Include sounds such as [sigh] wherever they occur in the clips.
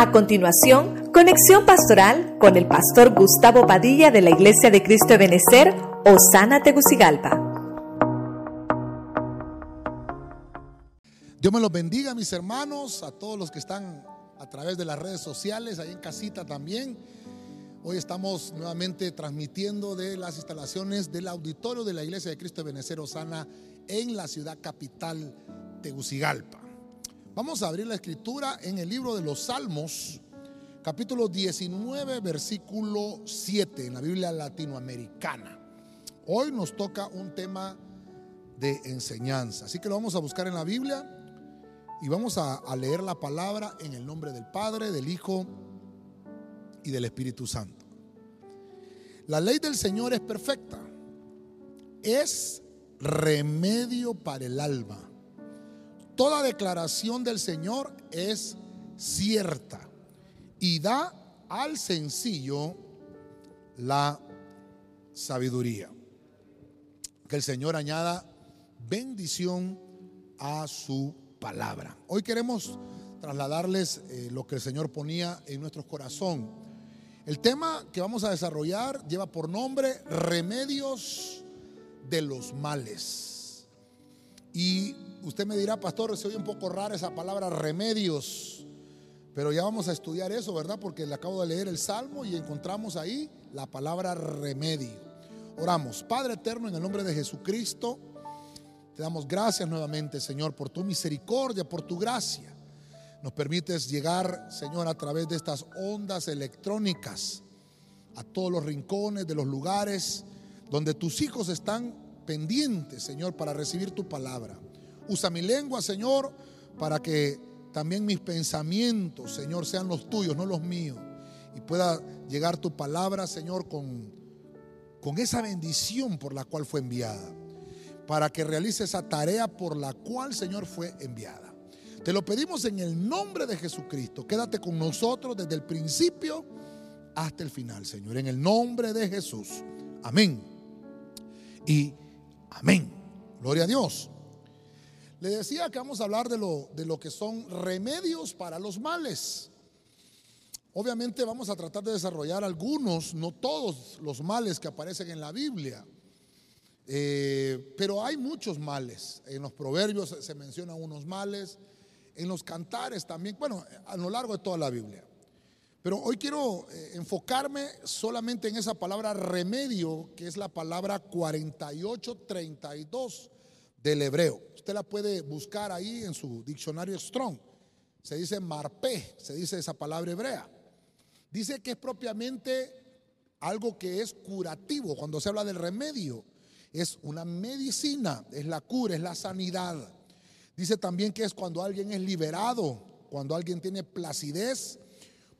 A continuación, conexión pastoral con el pastor Gustavo Padilla de la Iglesia de Cristo de Benecer, Osana Tegucigalpa. Dios me los bendiga, mis hermanos, a todos los que están a través de las redes sociales, ahí en casita también. Hoy estamos nuevamente transmitiendo de las instalaciones del auditorio de la Iglesia de Cristo de Benecer Osana en la ciudad capital Tegucigalpa. Vamos a abrir la escritura en el libro de los Salmos, capítulo 19, versículo 7, en la Biblia latinoamericana. Hoy nos toca un tema de enseñanza, así que lo vamos a buscar en la Biblia y vamos a, a leer la palabra en el nombre del Padre, del Hijo y del Espíritu Santo. La ley del Señor es perfecta, es remedio para el alma Toda declaración del Señor es cierta y da al sencillo la sabiduría. Que el Señor añada bendición a su palabra. Hoy queremos trasladarles eh, lo que el Señor ponía en nuestro corazón. El tema que vamos a desarrollar lleva por nombre remedios de los males. Y usted me dirá, pastor, se oye un poco rara esa palabra remedios, pero ya vamos a estudiar eso, ¿verdad? Porque le acabo de leer el Salmo y encontramos ahí la palabra remedio. Oramos, Padre eterno, en el nombre de Jesucristo, te damos gracias nuevamente, Señor, por tu misericordia, por tu gracia. Nos permites llegar, Señor, a través de estas ondas electrónicas a todos los rincones de los lugares donde tus hijos están pendientes, Señor, para recibir tu palabra. Usa mi lengua, Señor, para que también mis pensamientos, Señor, sean los tuyos, no los míos. Y pueda llegar tu palabra, Señor, con, con esa bendición por la cual fue enviada. Para que realice esa tarea por la cual, Señor, fue enviada. Te lo pedimos en el nombre de Jesucristo. Quédate con nosotros desde el principio hasta el final, Señor. En el nombre de Jesús. Amén. Y amén. Gloria a Dios. Le decía que vamos a hablar de lo, de lo que son remedios para los males. Obviamente vamos a tratar de desarrollar algunos, no todos los males que aparecen en la Biblia. Eh, pero hay muchos males. En los proverbios se mencionan unos males, en los cantares también, bueno, a lo largo de toda la Biblia. Pero hoy quiero eh, enfocarme solamente en esa palabra remedio, que es la palabra 4832 del hebreo. Usted la puede buscar ahí en su diccionario Strong. Se dice marpé, se dice esa palabra hebrea. Dice que es propiamente algo que es curativo. Cuando se habla del remedio, es una medicina, es la cura, es la sanidad. Dice también que es cuando alguien es liberado, cuando alguien tiene placidez,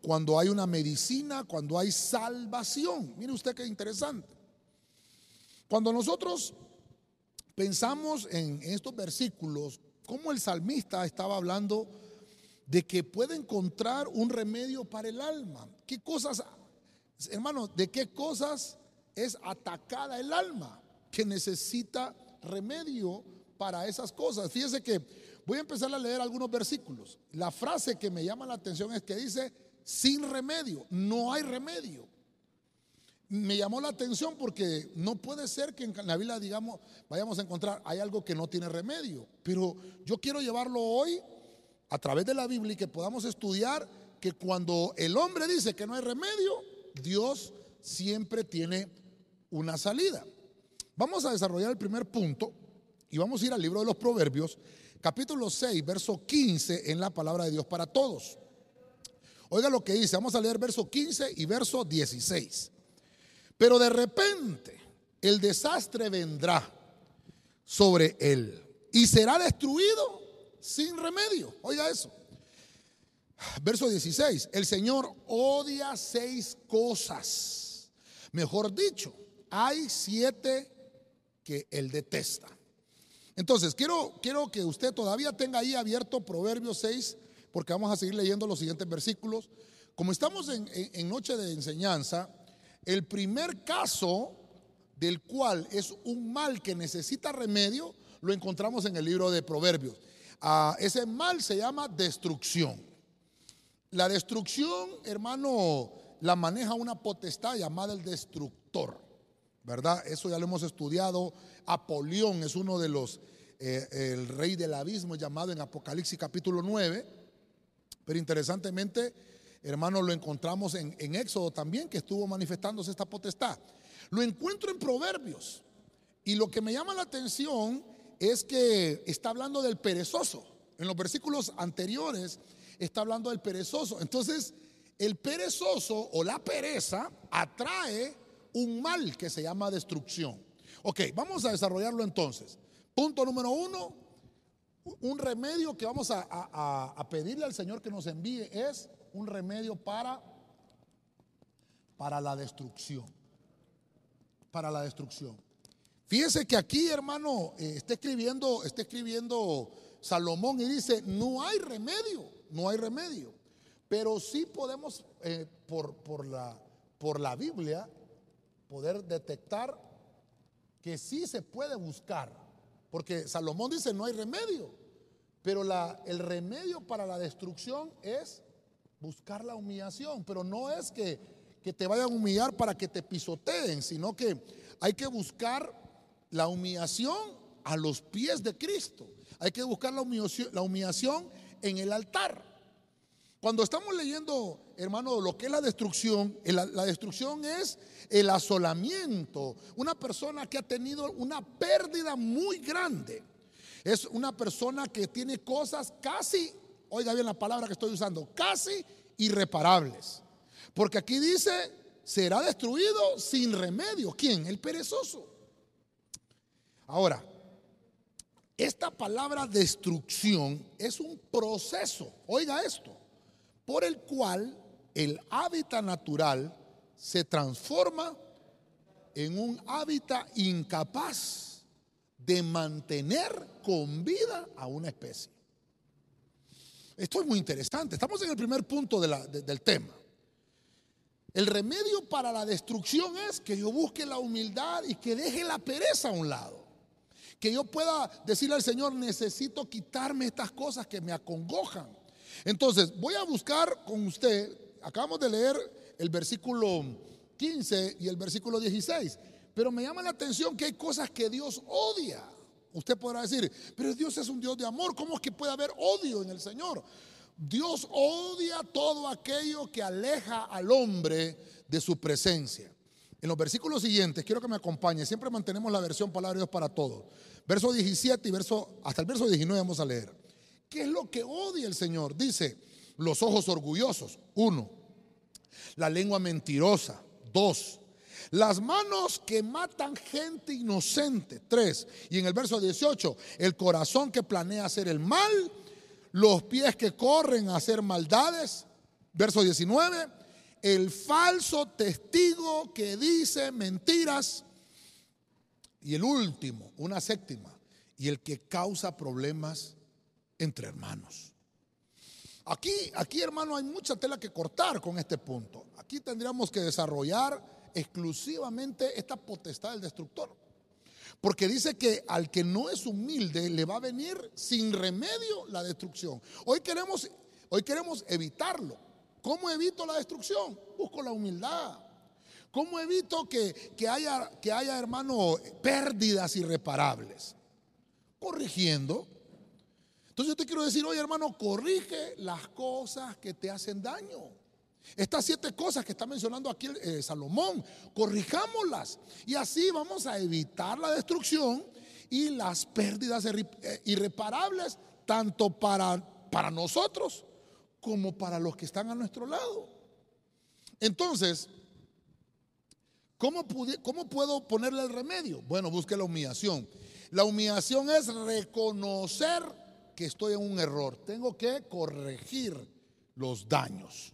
cuando hay una medicina, cuando hay salvación. Mire usted qué interesante. Cuando nosotros pensamos en estos versículos, cómo el salmista estaba hablando de que puede encontrar un remedio para el alma. ¿Qué cosas, hermano, de qué cosas es atacada el alma que necesita remedio para esas cosas? Fíjese que voy a empezar a leer algunos versículos. La frase que me llama la atención es que dice, sin remedio, no hay remedio me llamó la atención porque no puede ser que en la Biblia digamos, vayamos a encontrar, hay algo que no tiene remedio. Pero yo quiero llevarlo hoy a través de la Biblia y que podamos estudiar que cuando el hombre dice que no hay remedio, Dios siempre tiene una salida. Vamos a desarrollar el primer punto y vamos a ir al libro de los Proverbios, capítulo 6, verso 15 en la palabra de Dios para todos. Oiga lo que dice, vamos a leer verso 15 y verso 16. Pero de repente el desastre vendrá sobre él y será destruido sin remedio. Oiga eso. Verso 16. El Señor odia seis cosas. Mejor dicho, hay siete que él detesta. Entonces, quiero, quiero que usted todavía tenga ahí abierto Proverbios 6, porque vamos a seguir leyendo los siguientes versículos. Como estamos en, en noche de enseñanza, el primer caso del cual es un mal que necesita remedio, lo encontramos en el libro de Proverbios. Ah, ese mal se llama destrucción. La destrucción, hermano, la maneja una potestad llamada el destructor, ¿verdad? Eso ya lo hemos estudiado. Apolión es uno de los, eh, el rey del abismo llamado en Apocalipsis capítulo 9. Pero interesantemente, hermano, lo encontramos en, en Éxodo también, que estuvo manifestándose esta potestad. Lo encuentro en Proverbios. Y lo que me llama la atención es que está hablando del perezoso. En los versículos anteriores está hablando del perezoso. Entonces, el perezoso o la pereza atrae un mal que se llama destrucción. Ok, vamos a desarrollarlo entonces. Punto número uno, un remedio que vamos a, pedirle al Señor que nos envíe es un remedio para, para la destrucción. Para la destrucción. Fíjense que aquí, hermano, eh, está escribiendo, está escribiendo Salomón y dice, no hay remedio, no hay remedio. Pero sí podemos, eh, por, por, la, por la Biblia, poder detectar que sí se puede buscar. Porque Salomón dice, no hay remedio. Pero la, el remedio para la destrucción es buscar la humillación. Pero no es que, que te vayan a humillar para que te pisoteen, sino que hay que buscar la humillación a los pies de Cristo. Hay que buscar la humillación, la humillación en el altar. Cuando estamos leyendo, hermano, lo que es la destrucción, la destrucción es el asolamiento. Una persona que ha tenido una pérdida muy grande. Es una persona que tiene cosas casi, oiga bien la palabra que estoy usando, casi irreparables. Porque aquí dice, será destruido sin remedio. ¿Quién? El perezoso. Ahora, esta palabra destrucción es un proceso. Oiga esto por el cual el hábitat natural se transforma en un hábitat incapaz de mantener con vida a una especie. Esto es muy interesante. Estamos en el primer punto del tema. El remedio para la destrucción es que yo busque la humildad y que deje la pereza a un lado. Que yo pueda decirle al Señor, necesito quitarme estas cosas que me acongojan. Entonces, voy a buscar con usted, acabamos de leer el versículo 15 y el versículo 16, pero me llama la atención que hay cosas que Dios odia. Usted podrá decir, pero Dios es un Dios de amor, ¿cómo es que puede haber odio en el Señor? Dios odia todo aquello que aleja al hombre de su presencia. En los versículos siguientes, quiero que me acompañe, siempre mantenemos la versión palabra de Dios para todos. Verso 17 y verso, hasta el verso 19 vamos a leer. ¿Qué es lo que odia el Señor? Dice, los ojos orgullosos, uno. La lengua mentirosa, dos. Las manos que matan gente inocente, tres. Y en el verso 18, el corazón que planea hacer el mal, los pies que corren a hacer maldades. Verso 19, el falso testigo que dice mentiras. Y el último, una séptima, y el que causa problemas entre hermanos. Aquí, aquí hermano, hay mucha tela que cortar con este punto. Aquí tendríamos que desarrollar exclusivamente esta potestad del destructor. Porque dice que al que no es humilde le va a venir sin remedio la destrucción. Hoy queremos, hoy queremos evitarlo. ¿Cómo evito la destrucción? Busco la humildad. ¿Cómo evito que, que haya, que haya, hermano, pérdidas irreparables? Corrigiendo entonces yo te quiero decir, oye hermano, corrige las cosas que te hacen daño. Estas siete cosas que está mencionando aquí eh, Salomón, corrijámoslas. Y así vamos a evitar la destrucción y las pérdidas eh, irreparables, tanto para, para nosotros como para los que están a nuestro lado. Entonces, ¿cómo, ¿cómo puedo ponerle el remedio? Bueno, busque la humillación. La humillación es reconocer que estoy en un error. Tengo que corregir los daños.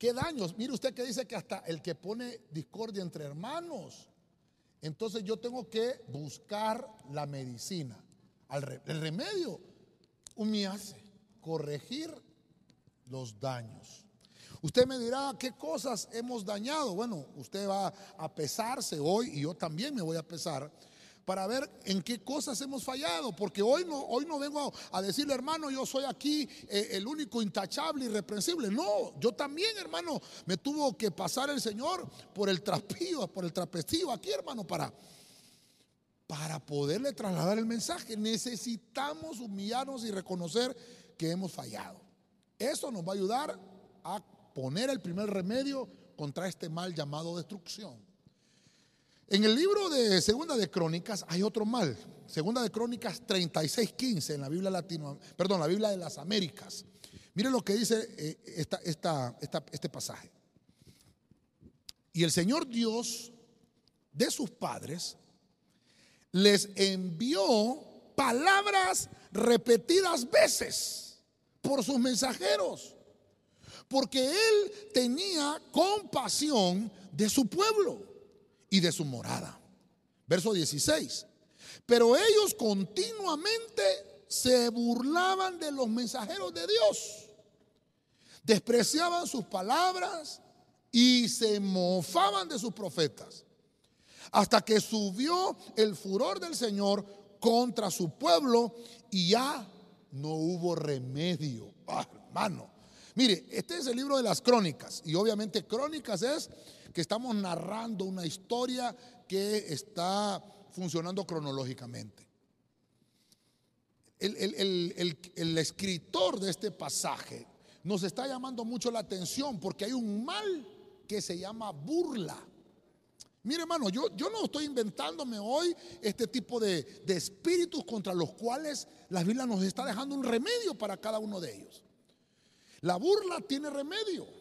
¿Qué daños? Mire usted que dice que hasta el que pone discordia entre hermanos. Entonces yo tengo que buscar la medicina. El remedio hace corregir los daños. Usted me dirá, ¿qué cosas hemos dañado? Bueno, usted va a pesarse hoy y yo también me voy a pesar para ver en qué cosas hemos fallado, porque hoy no, hoy no vengo a, decirle, hermano, yo soy aquí eh, el único intachable, irreprensible. No, yo también, hermano, me tuvo que pasar el Señor por el trapillo, por el aquí, hermano, para, para poderle trasladar el mensaje. Necesitamos humillarnos y reconocer que hemos fallado. Eso nos va a ayudar a poner el primer remedio contra este mal llamado destrucción. En el libro de Segunda de Crónicas hay otro mal. Segunda de Crónicas 36:15 en la Biblia Latino, perdón, la Biblia de las Américas. Mire lo que dice eh, este pasaje. Y el Señor Dios de sus padres les envió palabras repetidas veces por sus mensajeros, porque Él tenía compasión de su pueblo y de su morada. Verso 16. Pero ellos continuamente se burlaban de los mensajeros de Dios. Despreciaban sus palabras y se mofaban de sus profetas. Hasta que subió el furor del Señor contra su pueblo y ya no hubo remedio. Ah, hermano, mire, este es el libro de las crónicas y obviamente crónicas es que estamos narrando una historia que está funcionando cronológicamente. El, escritor de este pasaje nos está llamando mucho la atención porque hay un mal que se llama burla. Mire hermano, yo, no estoy inventándome hoy este tipo de, de espíritus contra los cuales la Biblia nos está dejando un remedio para cada uno de ellos. La burla tiene remedio.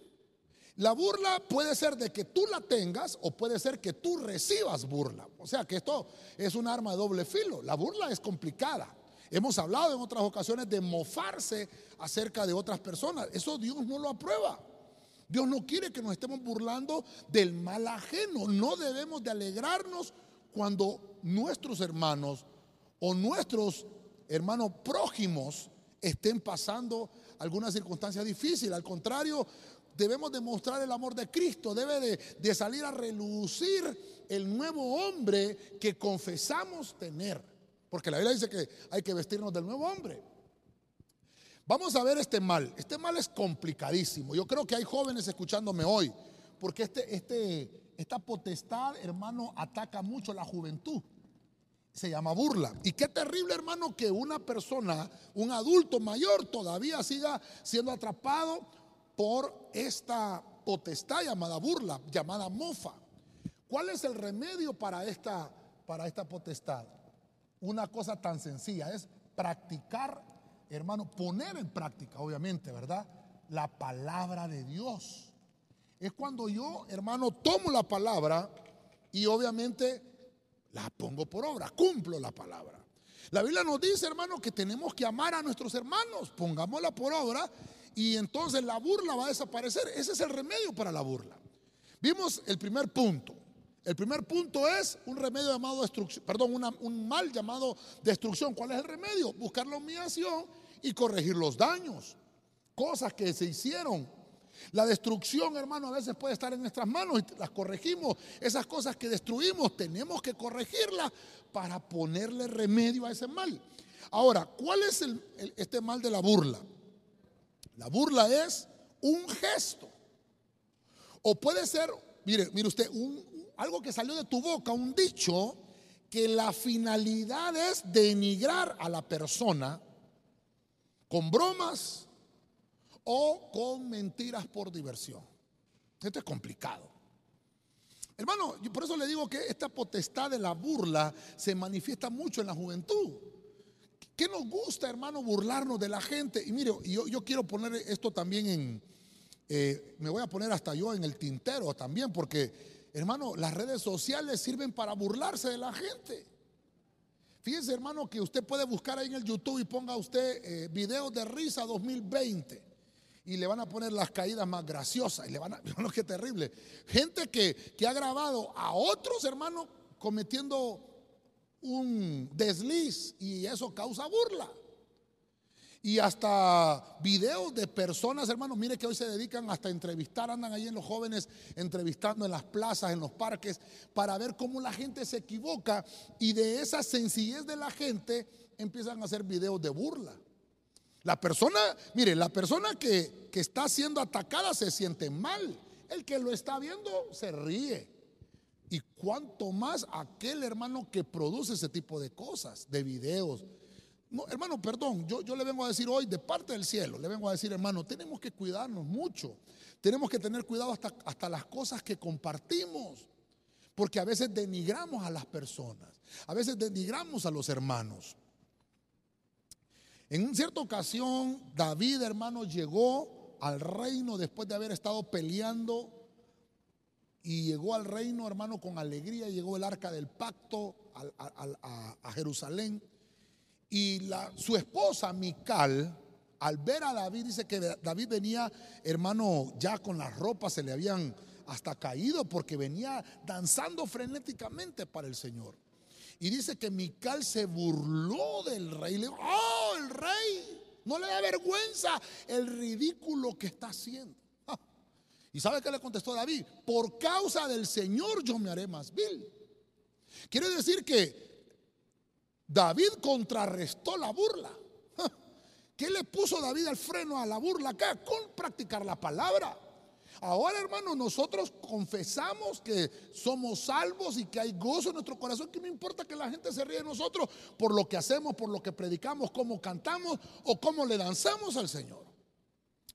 La burla puede ser de que tú la tengas o puede ser que tú recibas burla. O sea que esto es un arma de doble filo. La burla es complicada. Hemos hablado en otras ocasiones de mofarse acerca de otras personas. Eso Dios no lo aprueba. Dios no quiere que nos estemos burlando del mal ajeno. No debemos de alegrarnos cuando nuestros hermanos o nuestros hermanos prójimos estén pasando alguna circunstancia difícil. Al contrario, debemos demostrar el amor de Cristo, debe de, salir a relucir el nuevo hombre que confesamos tener. Porque la Biblia dice que hay que vestirnos del nuevo hombre. Vamos a ver este mal. Este mal es complicadísimo. Yo creo que hay jóvenes escuchándome hoy, porque este, este, esta potestad, hermano, ataca mucho a la juventud. Se llama burla. Y qué terrible, hermano, que una persona, un adulto mayor, todavía siga siendo atrapado por esta potestad llamada burla, llamada mofa. ¿Cuál es el remedio para esta, para esta potestad? Una cosa tan sencilla es practicar, hermano, poner en práctica, obviamente, ¿verdad? La palabra de Dios. Es cuando yo, hermano, tomo la palabra y obviamente la pongo por obra, cumplo la palabra. La Biblia nos dice, hermano, que tenemos que amar a nuestros hermanos, pongámosla por obra y entonces la burla va a desaparecer. Ese es el remedio para la burla. Vimos el primer punto. El primer punto es un remedio llamado destrucción, perdón, un mal llamado destrucción. ¿Cuál es el remedio? Buscar la humillación y corregir los daños. Cosas que se hicieron. La destrucción, hermano, a veces puede estar en nuestras manos y las corregimos. Esas cosas que destruimos tenemos que corregirlas para ponerle remedio a ese mal. Ahora, ¿cuál es este mal de la burla? La burla es un gesto. O puede ser, mire, mire usted, algo que salió de tu boca, un dicho que la finalidad es denigrar a la persona con bromas o con mentiras por diversión. Esto es complicado. Hermano, por eso le digo que esta potestad de la burla se manifiesta mucho en la juventud. ¿Qué nos gusta, hermano, burlarnos de la gente? Y mire, yo, yo quiero poner esto también en, eh, me voy a poner hasta yo en el tintero también, porque, hermano, las redes sociales sirven para burlarse de la gente. Fíjense, hermano, que usted puede buscar ahí en el YouTube y ponga usted eh, videos de risa 2020 y le van a poner las caídas más graciosas y le van a, [laughs] hermano, qué terrible. Gente que, que ha grabado a otros hermanos cometiendo un desliz y eso causa burla. Y hasta videos de personas, hermanos, mire que hoy se dedican hasta a entrevistar, andan ahí en los jóvenes entrevistando en las plazas, en los parques, para ver cómo la gente se equivoca y de esa sencillez de la gente empiezan a hacer videos de burla. La persona, mire, la persona que, que está siendo atacada se siente mal. El que lo está viendo se ríe. Y cuanto más aquel hermano que produce ese tipo de cosas, de videos, no, hermano, perdón, yo, yo le vengo a decir hoy de parte del cielo, le vengo a decir, hermano, tenemos que cuidarnos mucho. Tenemos que tener cuidado hasta, hasta las cosas que compartimos. Porque a veces denigramos a las personas, a veces denigramos a los hermanos. En cierta ocasión, David, hermano, llegó al reino después de haber estado peleando y llegó al reino, hermano, con alegría. Llegó el arca del pacto a Jerusalén. Y su esposa, Mical, al ver a David, dice que David venía, hermano, ya con las ropas se le habían hasta caído porque venía danzando frenéticamente para el Señor. Y dice que Mical se burló del rey. Le dijo, oh, el rey, no le da vergüenza el ridículo que está haciendo. ¿Y sabe qué le contestó David? Por causa del Señor yo me haré más vil. Quiere decir que David contrarrestó la burla. [laughs] ¿Qué le puso David al freno a la burla acá? Con practicar la palabra. Ahora, hermano, nosotros confesamos que somos salvos y que hay gozo en nuestro corazón. Que no importa que la gente se ríe de nosotros por lo que hacemos, por lo que predicamos, cómo cantamos o cómo le danzamos al Señor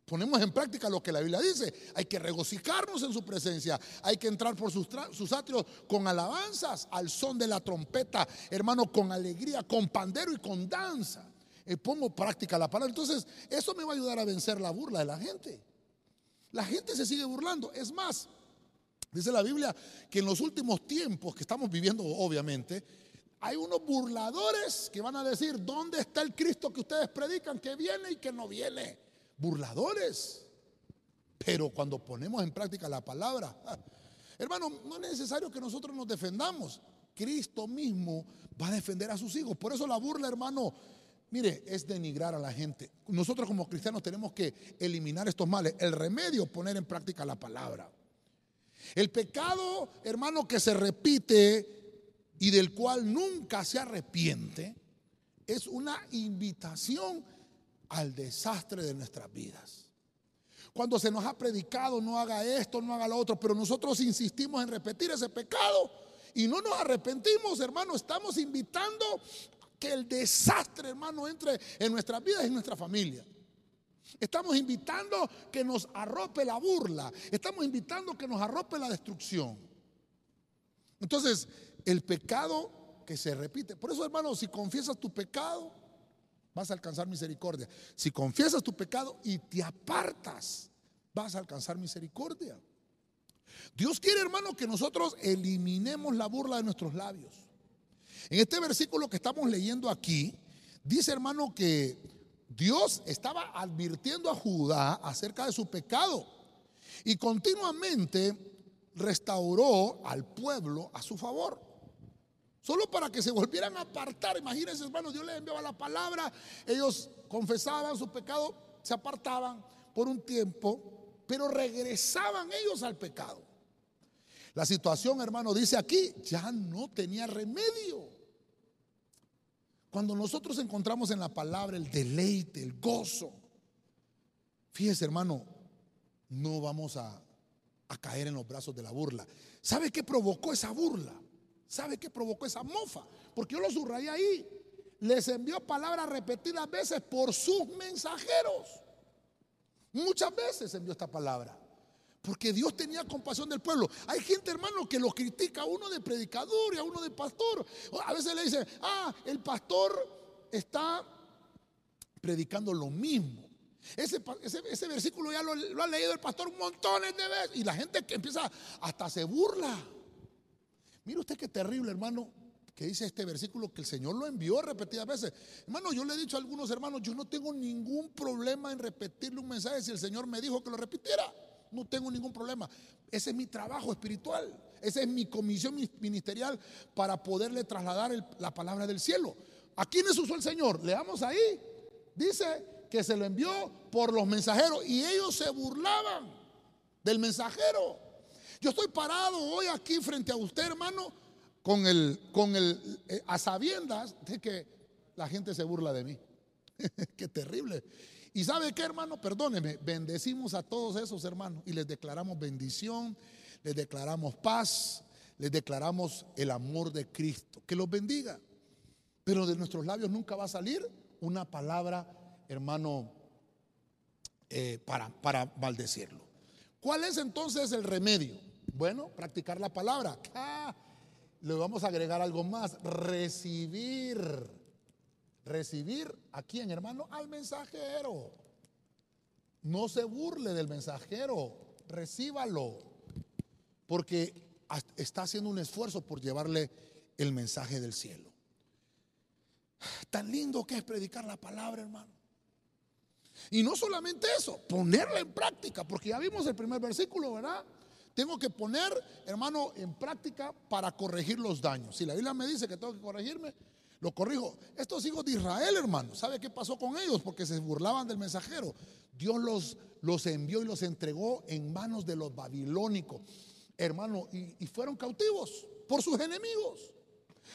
ponemos en práctica lo que la Biblia dice. Hay que regocijarnos en su presencia. Hay que entrar por sus, sus atrios con alabanzas, al son de la trompeta, hermano, con alegría, con pandero y con danza. Y pongo práctica la palabra. Entonces, eso me va a ayudar a vencer la burla de la gente. La gente se sigue burlando. Es más, dice la Biblia que en los últimos tiempos que estamos viviendo, obviamente, hay unos burladores que van a decir, ¿dónde está el Cristo que ustedes predican que viene y que no viene? Burladores. Pero cuando ponemos en práctica la palabra, hermano, no es necesario que nosotros nos defendamos. Cristo mismo va a defender a sus hijos. Por eso la burla, hermano, mire, es denigrar a la gente. Nosotros como cristianos tenemos que eliminar estos males. El remedio, poner en práctica la palabra. El pecado, hermano, que se repite y del cual nunca se arrepiente, es una invitación al desastre de nuestras vidas. Cuando se nos ha predicado, no haga esto, no haga lo otro, pero nosotros insistimos en repetir ese pecado y no nos arrepentimos, hermano, estamos invitando que el desastre, hermano, entre en nuestras vidas y en nuestra familia. Estamos invitando que nos arrope la burla. Estamos invitando que nos arrope la destrucción. Entonces, el pecado que se repite. Por eso, hermano, si confiesas tu pecado, vas a alcanzar misericordia. Si confiesas tu pecado y te apartas, vas a alcanzar misericordia. Dios quiere, hermano, que nosotros eliminemos la burla de nuestros labios. En este versículo que estamos leyendo aquí, dice, hermano, que Dios estaba advirtiendo a Judá acerca de su pecado y continuamente restauró al pueblo a su favor. Solo para que se volvieran a apartar. Imagínense, hermanos, Dios les enviaba la palabra, ellos confesaban su pecado, se apartaban por un tiempo, pero regresaban ellos al pecado. La situación, hermano, dice aquí, ya no tenía remedio. Cuando nosotros encontramos en la palabra el deleite, el gozo, fíjese, hermano, no vamos a, a caer en los brazos de la burla. ¿Sabe qué provocó esa burla? ¿Sabe qué provocó esa mofa? Porque yo lo subrayé ahí. Les envió palabras repetidas veces por sus mensajeros. Muchas veces envió esta palabra. Porque Dios tenía compasión del pueblo. Hay gente, hermano, que lo critica a uno de predicador y a uno de pastor. A veces le dice, ah, el pastor está predicando lo mismo. Ese, ese, versículo ya lo, lo, ha leído el pastor montones de veces. Y la gente que empieza hasta se burla. Mire usted qué terrible, hermano, que dice este versículo que el Señor lo envió repetidas veces. Hermano, yo le he dicho a algunos hermanos, yo no tengo ningún problema en repetirle un mensaje si el Señor me dijo que lo repitiera. No tengo ningún problema. Ese es mi trabajo espiritual. Esa es mi comisión ministerial para poderle trasladar la palabra del cielo. ¿A quiénes usó el Señor? Leamos ahí. Dice que se lo envió por los mensajeros y ellos se burlaban del mensajero. Yo estoy parado hoy aquí frente a usted, hermano, con el, con el, eh, a sabiendas de que la gente se burla de mí. [laughs] qué terrible. Y sabe qué, hermano, perdóneme, bendecimos a todos esos hermanos y les declaramos bendición, les declaramos paz, les declaramos el amor de Cristo. Que los bendiga. Pero de nuestros labios nunca va a salir una palabra, hermano, eh, para, para maldecirlo. ¿Cuál es entonces el remedio? Bueno, practicar la palabra. Ah, le vamos a agregar algo más. Recibir. Recibir a quién, hermano? Al mensajero. No se burle del mensajero. Recíbalo. Porque está haciendo un esfuerzo por llevarle el mensaje del cielo. Tan lindo que es predicar la palabra, hermano. Y no solamente eso, ponerla en práctica, porque ya vimos el primer versículo, ¿verdad? Tengo que poner, hermano, en práctica para corregir los daños. Si la Biblia me dice que tengo que corregirme, lo corrijo. Estos hijos de Israel, hermano, ¿sabe qué pasó con ellos? Porque se burlaban del mensajero. Dios los, los envió y los entregó en manos de los babilónicos hermano, y, fueron cautivos por sus enemigos.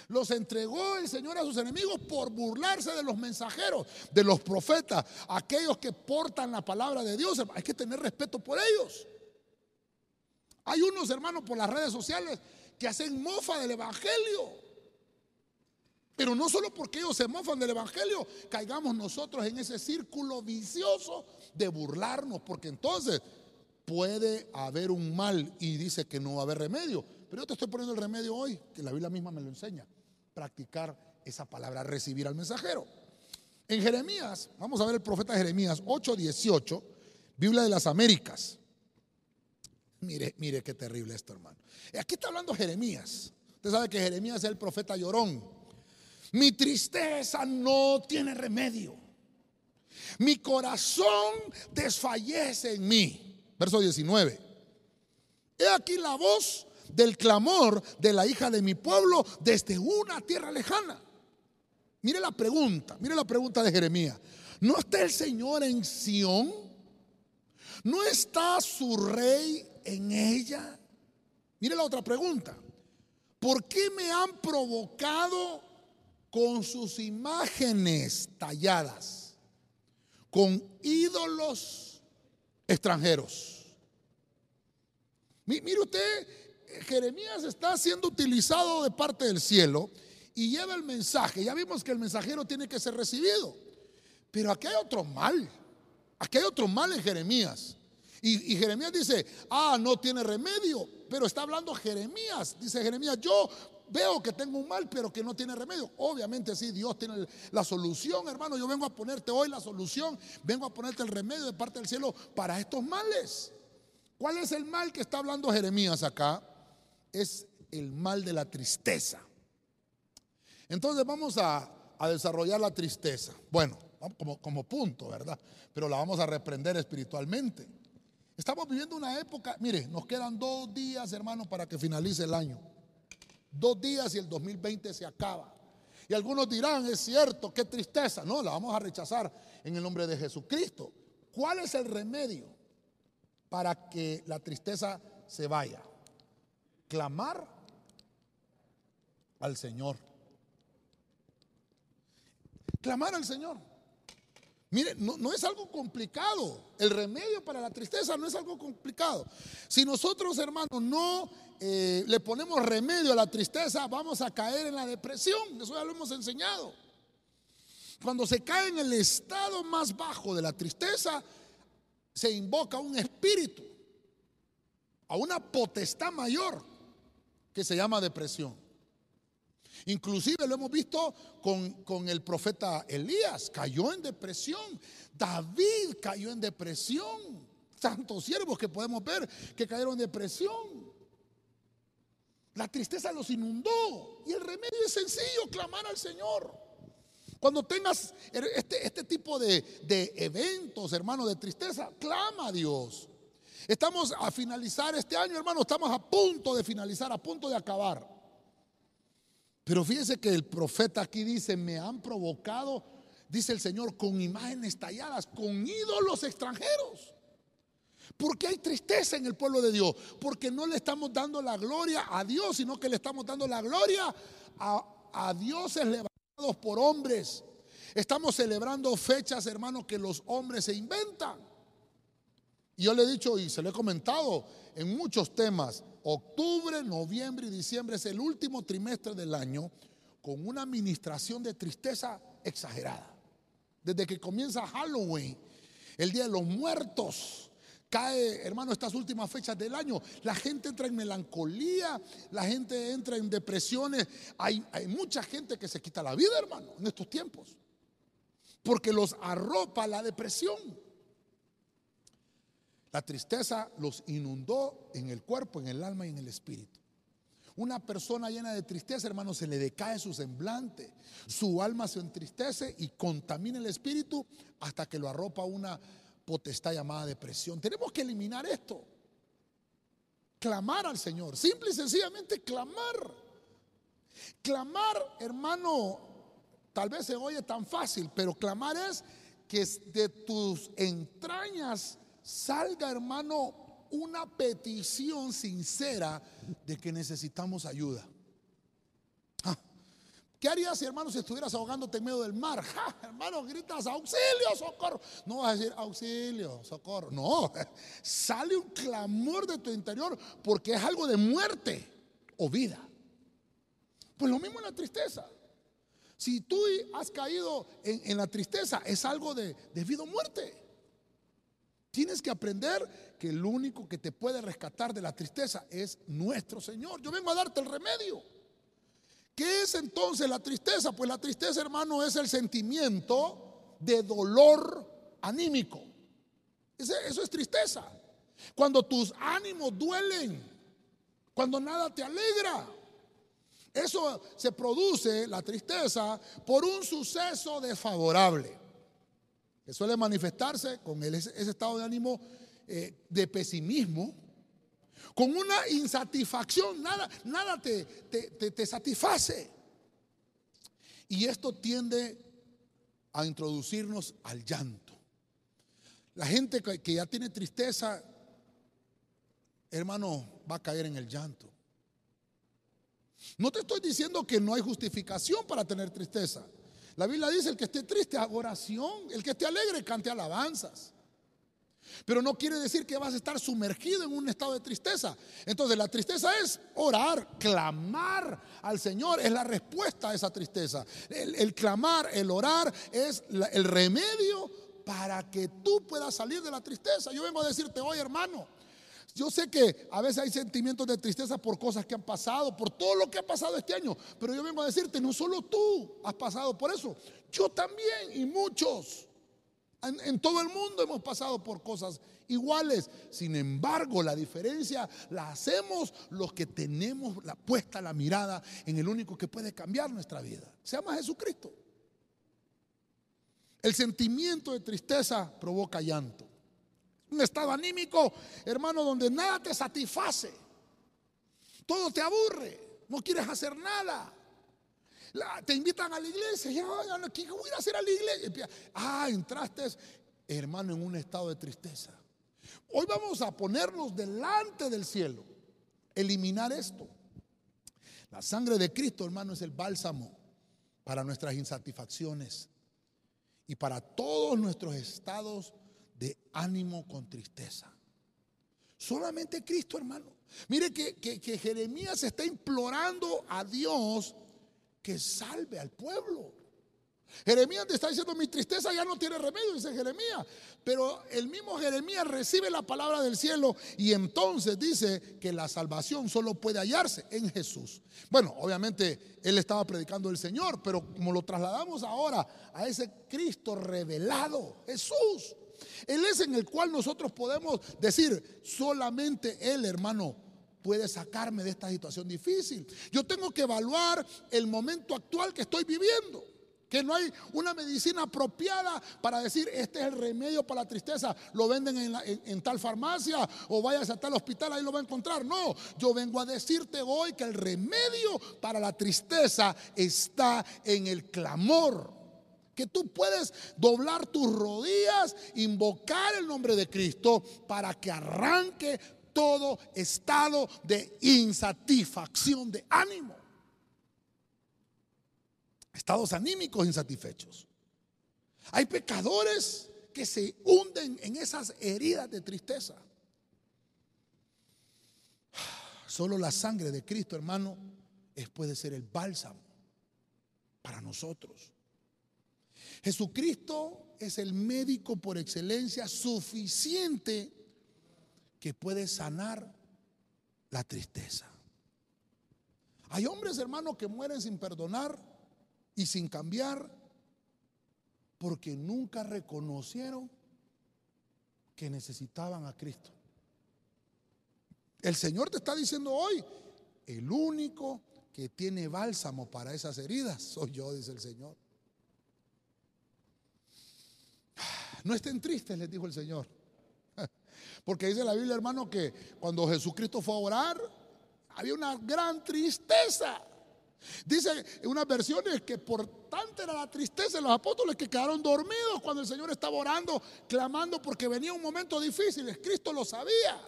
Los entregó el Señor a sus enemigos por burlarse de los mensajeros, de los profetas, aquellos que portan la palabra de Dios. Hay que tener respeto por ellos. Hay unos hermanos por las redes sociales que hacen mofa del Evangelio. Pero no solo porque ellos se mofan del Evangelio, caigamos nosotros en ese círculo vicioso de burlarnos, porque entonces puede haber un mal y dice que no va a haber remedio. Pero yo te estoy poniendo el remedio hoy, que la Biblia misma me lo enseña. Practicar esa palabra, recibir al mensajero. En Jeremías, vamos a ver el profeta Jeremías 8:18, Biblia de las Américas. Mire, mire qué terrible esto, hermano. Aquí está hablando Jeremías. Usted sabe que Jeremías es el profeta llorón. Mi tristeza no tiene remedio. Mi corazón desfallece en mí. Verso 19. He aquí la voz del clamor de la hija de mi pueblo desde una tierra lejana. Mire la pregunta, mire la pregunta de Jeremías. ¿No está el Señor en Sión? ¿No está su rey en ella? Mire la otra pregunta. ¿Por qué me han provocado con sus imágenes talladas, con ídolos extranjeros. Mire usted, Jeremías está siendo utilizado de parte del cielo y lleva el mensaje. Ya vimos que el mensajero tiene que ser recibido. Pero aquí hay otro mal. Aquí hay otro mal en Jeremías. Y, Jeremías dice, ah, no tiene remedio. Pero está hablando Jeremías. Dice Jeremías, yo veo que tengo un mal, pero que no tiene remedio. Obviamente sí, Dios tiene la solución, hermano. Yo vengo a ponerte hoy la solución, vengo a ponerte el remedio de parte del cielo para estos males. ¿Cuál es el mal que está hablando Jeremías acá? Es el mal de la tristeza. Entonces vamos a, desarrollar la tristeza. Bueno, como, como punto, ¿verdad? Pero la vamos a reprender espiritualmente. Estamos viviendo una época, mire, nos quedan dos días, hermano, para que finalice el año. Dos días y el 2020 se acaba. Y algunos dirán, es cierto, qué tristeza. No, la vamos a rechazar en el nombre de Jesucristo. ¿Cuál es el remedio para que la tristeza se vaya? Clamar al Señor. Clamar al Señor. Mire, no, es algo complicado. El remedio para la tristeza no es algo complicado. Si nosotros, hermanos, no eh, le ponemos remedio a la tristeza, vamos a caer en la depresión. Eso ya lo hemos enseñado. Cuando se cae en el estado más bajo de la tristeza, se invoca un espíritu, a una potestad mayor que se llama depresión. Inclusive lo hemos visto con, el profeta Elías, cayó en depresión. David cayó en depresión. Tantos siervos que podemos ver que cayeron en depresión. La tristeza los inundó y el remedio es sencillo, clamar al Señor. Cuando tengas este, este tipo de, de eventos, hermano, de tristeza, clama a Dios. Estamos a finalizar este año, hermano, estamos a punto de finalizar, a punto de acabar. Pero fíjense que el profeta aquí dice, me han provocado dice el Señor, con imágenes talladas, con ídolos extranjeros. ¿Por qué hay tristeza en el pueblo de Dios? Porque no le estamos dando la gloria a Dios, sino que le estamos dando la gloria a, a dioses levantados por hombres. Estamos celebrando fechas, hermanos, que los hombres se inventan. Yo le he dicho y se lo he comentado en muchos temas, octubre, noviembre y diciembre es el último trimestre del año con una administración de tristeza exagerada. Desde que comienza Halloween, el Día de los Muertos, cae, hermano, estas últimas fechas del año, la gente entra en melancolía, la gente entra en depresiones. Hay, hay mucha gente que se quita la vida, hermano, en estos tiempos, porque los arropa la depresión. La tristeza los inundó en el cuerpo, en el alma y en el espíritu. Una persona llena de tristeza, hermano, se le decae su semblante, su alma se entristece y contamina el espíritu hasta que lo arropa una potestad llamada depresión. Tenemos que eliminar esto. Clamar al Señor, simple y sencillamente clamar. Clamar, hermano, tal vez se oye tan fácil, pero clamar es que de tus entrañas salga, hermano, una petición sincera de que necesitamos ayuda. Ah, ¿Qué harías hermano, si estuvieras ahogándote en medio del mar? hermano, gritas auxilio, socorro. No vas a decir auxilio, socorro. No, [laughs] sale un clamor de tu interior porque es algo de muerte o vida. Pues lo mismo en la tristeza. Si tú has caído en, la tristeza, es algo de, de vida o muerte. Tienes que aprender que el único que te puede rescatar de la tristeza es nuestro Señor. Yo vengo a darte el remedio. ¿Qué es entonces la tristeza? Pues la tristeza, hermano, es el sentimiento de dolor anímico. Eso es tristeza. Cuando tus ánimos duelen, cuando nada te alegra. Eso se produce, la tristeza, por un suceso desfavorable suele manifestarse con ese, estado de ánimo eh, de pesimismo, con una insatisfacción, nada, nada te, te, satisface. Y esto tiende a introducirnos al llanto. La gente que ya tiene tristeza, hermano, va a caer en el llanto. No te estoy diciendo que no hay justificación para tener tristeza. La Biblia dice, el que esté triste, haga oración. El que esté alegre, cante alabanzas. Pero no quiere decir que vas a estar sumergido en un estado de tristeza. Entonces la tristeza es orar, clamar al Señor, es la respuesta a esa tristeza. El, clamar, el orar es el remedio para que tú puedas salir de la tristeza. Yo vengo a decirte hoy, hermano, yo sé que a veces hay sentimientos de tristeza por cosas que han pasado, por todo lo que ha pasado este año, pero yo vengo a decirte, no solo tú has pasado por eso, yo también y muchos. En, todo el mundo hemos pasado por cosas iguales. Sin embargo, la diferencia la hacemos los que tenemos la puesta la mirada en el único que puede cambiar nuestra vida. Se llama Jesucristo. El sentimiento de tristeza provoca llanto. Un estado anímico, hermano, donde nada te satisface. Todo te aburre. No quieres hacer nada. te invitan a la iglesia. Ya, ¿Qué voy a hacer a la iglesia? Ah, entraste, hermano, en un estado de tristeza. Hoy vamos a ponernos delante del cielo. Eliminar esto. La sangre de Cristo, hermano, es el bálsamo para nuestras insatisfacciones y para todos nuestros estados de ánimo con tristeza. Solamente Cristo, hermano. Mire que, que, Jeremías está implorando a Dios que salve al pueblo. Jeremías está diciendo, mi tristeza ya no tiene remedio, dice Jeremías. Pero el mismo Jeremías recibe la palabra del cielo y entonces dice que la salvación solo puede hallarse en Jesús. Bueno, obviamente él estaba predicando el Señor, pero como lo trasladamos ahora a ese Cristo revelado, Jesús. Él es en el cual nosotros podemos decir, solamente Él, hermano, puede sacarme de esta situación difícil. Yo tengo que evaluar el momento actual que estoy viviendo. Que no hay una medicina apropiada para decir, este es el remedio para la tristeza, lo venden en, tal farmacia o vayas a tal hospital, ahí lo va a encontrar. No, yo vengo a decirte hoy que el remedio para la tristeza está en el clamor que tú puedes doblar tus rodillas, invocar el nombre de Cristo para que arranque todo estado de insatisfacción de ánimo. Estados anímicos insatisfechos. Hay pecadores que se hunden en esas heridas de tristeza. Solo la sangre de Cristo, hermano, puede ser el bálsamo para nosotros. Jesucristo es el médico por excelencia suficiente que puede sanar la tristeza. Hay hombres, hermanos, que mueren sin perdonar y sin cambiar porque nunca reconocieron que necesitaban a Cristo. El Señor te está diciendo hoy, el único que tiene bálsamo para esas heridas soy yo, dice el Señor. No estén tristes, les dijo el Señor. [laughs] Porque dice la Biblia, hermano, que cuando Jesucristo fue a orar, había una gran tristeza. Dice en unas versiones que por tanta era la tristeza de los apóstoles que quedaron dormidos cuando el Señor estaba orando, clamando porque venía un momento difícil. Cristo lo sabía.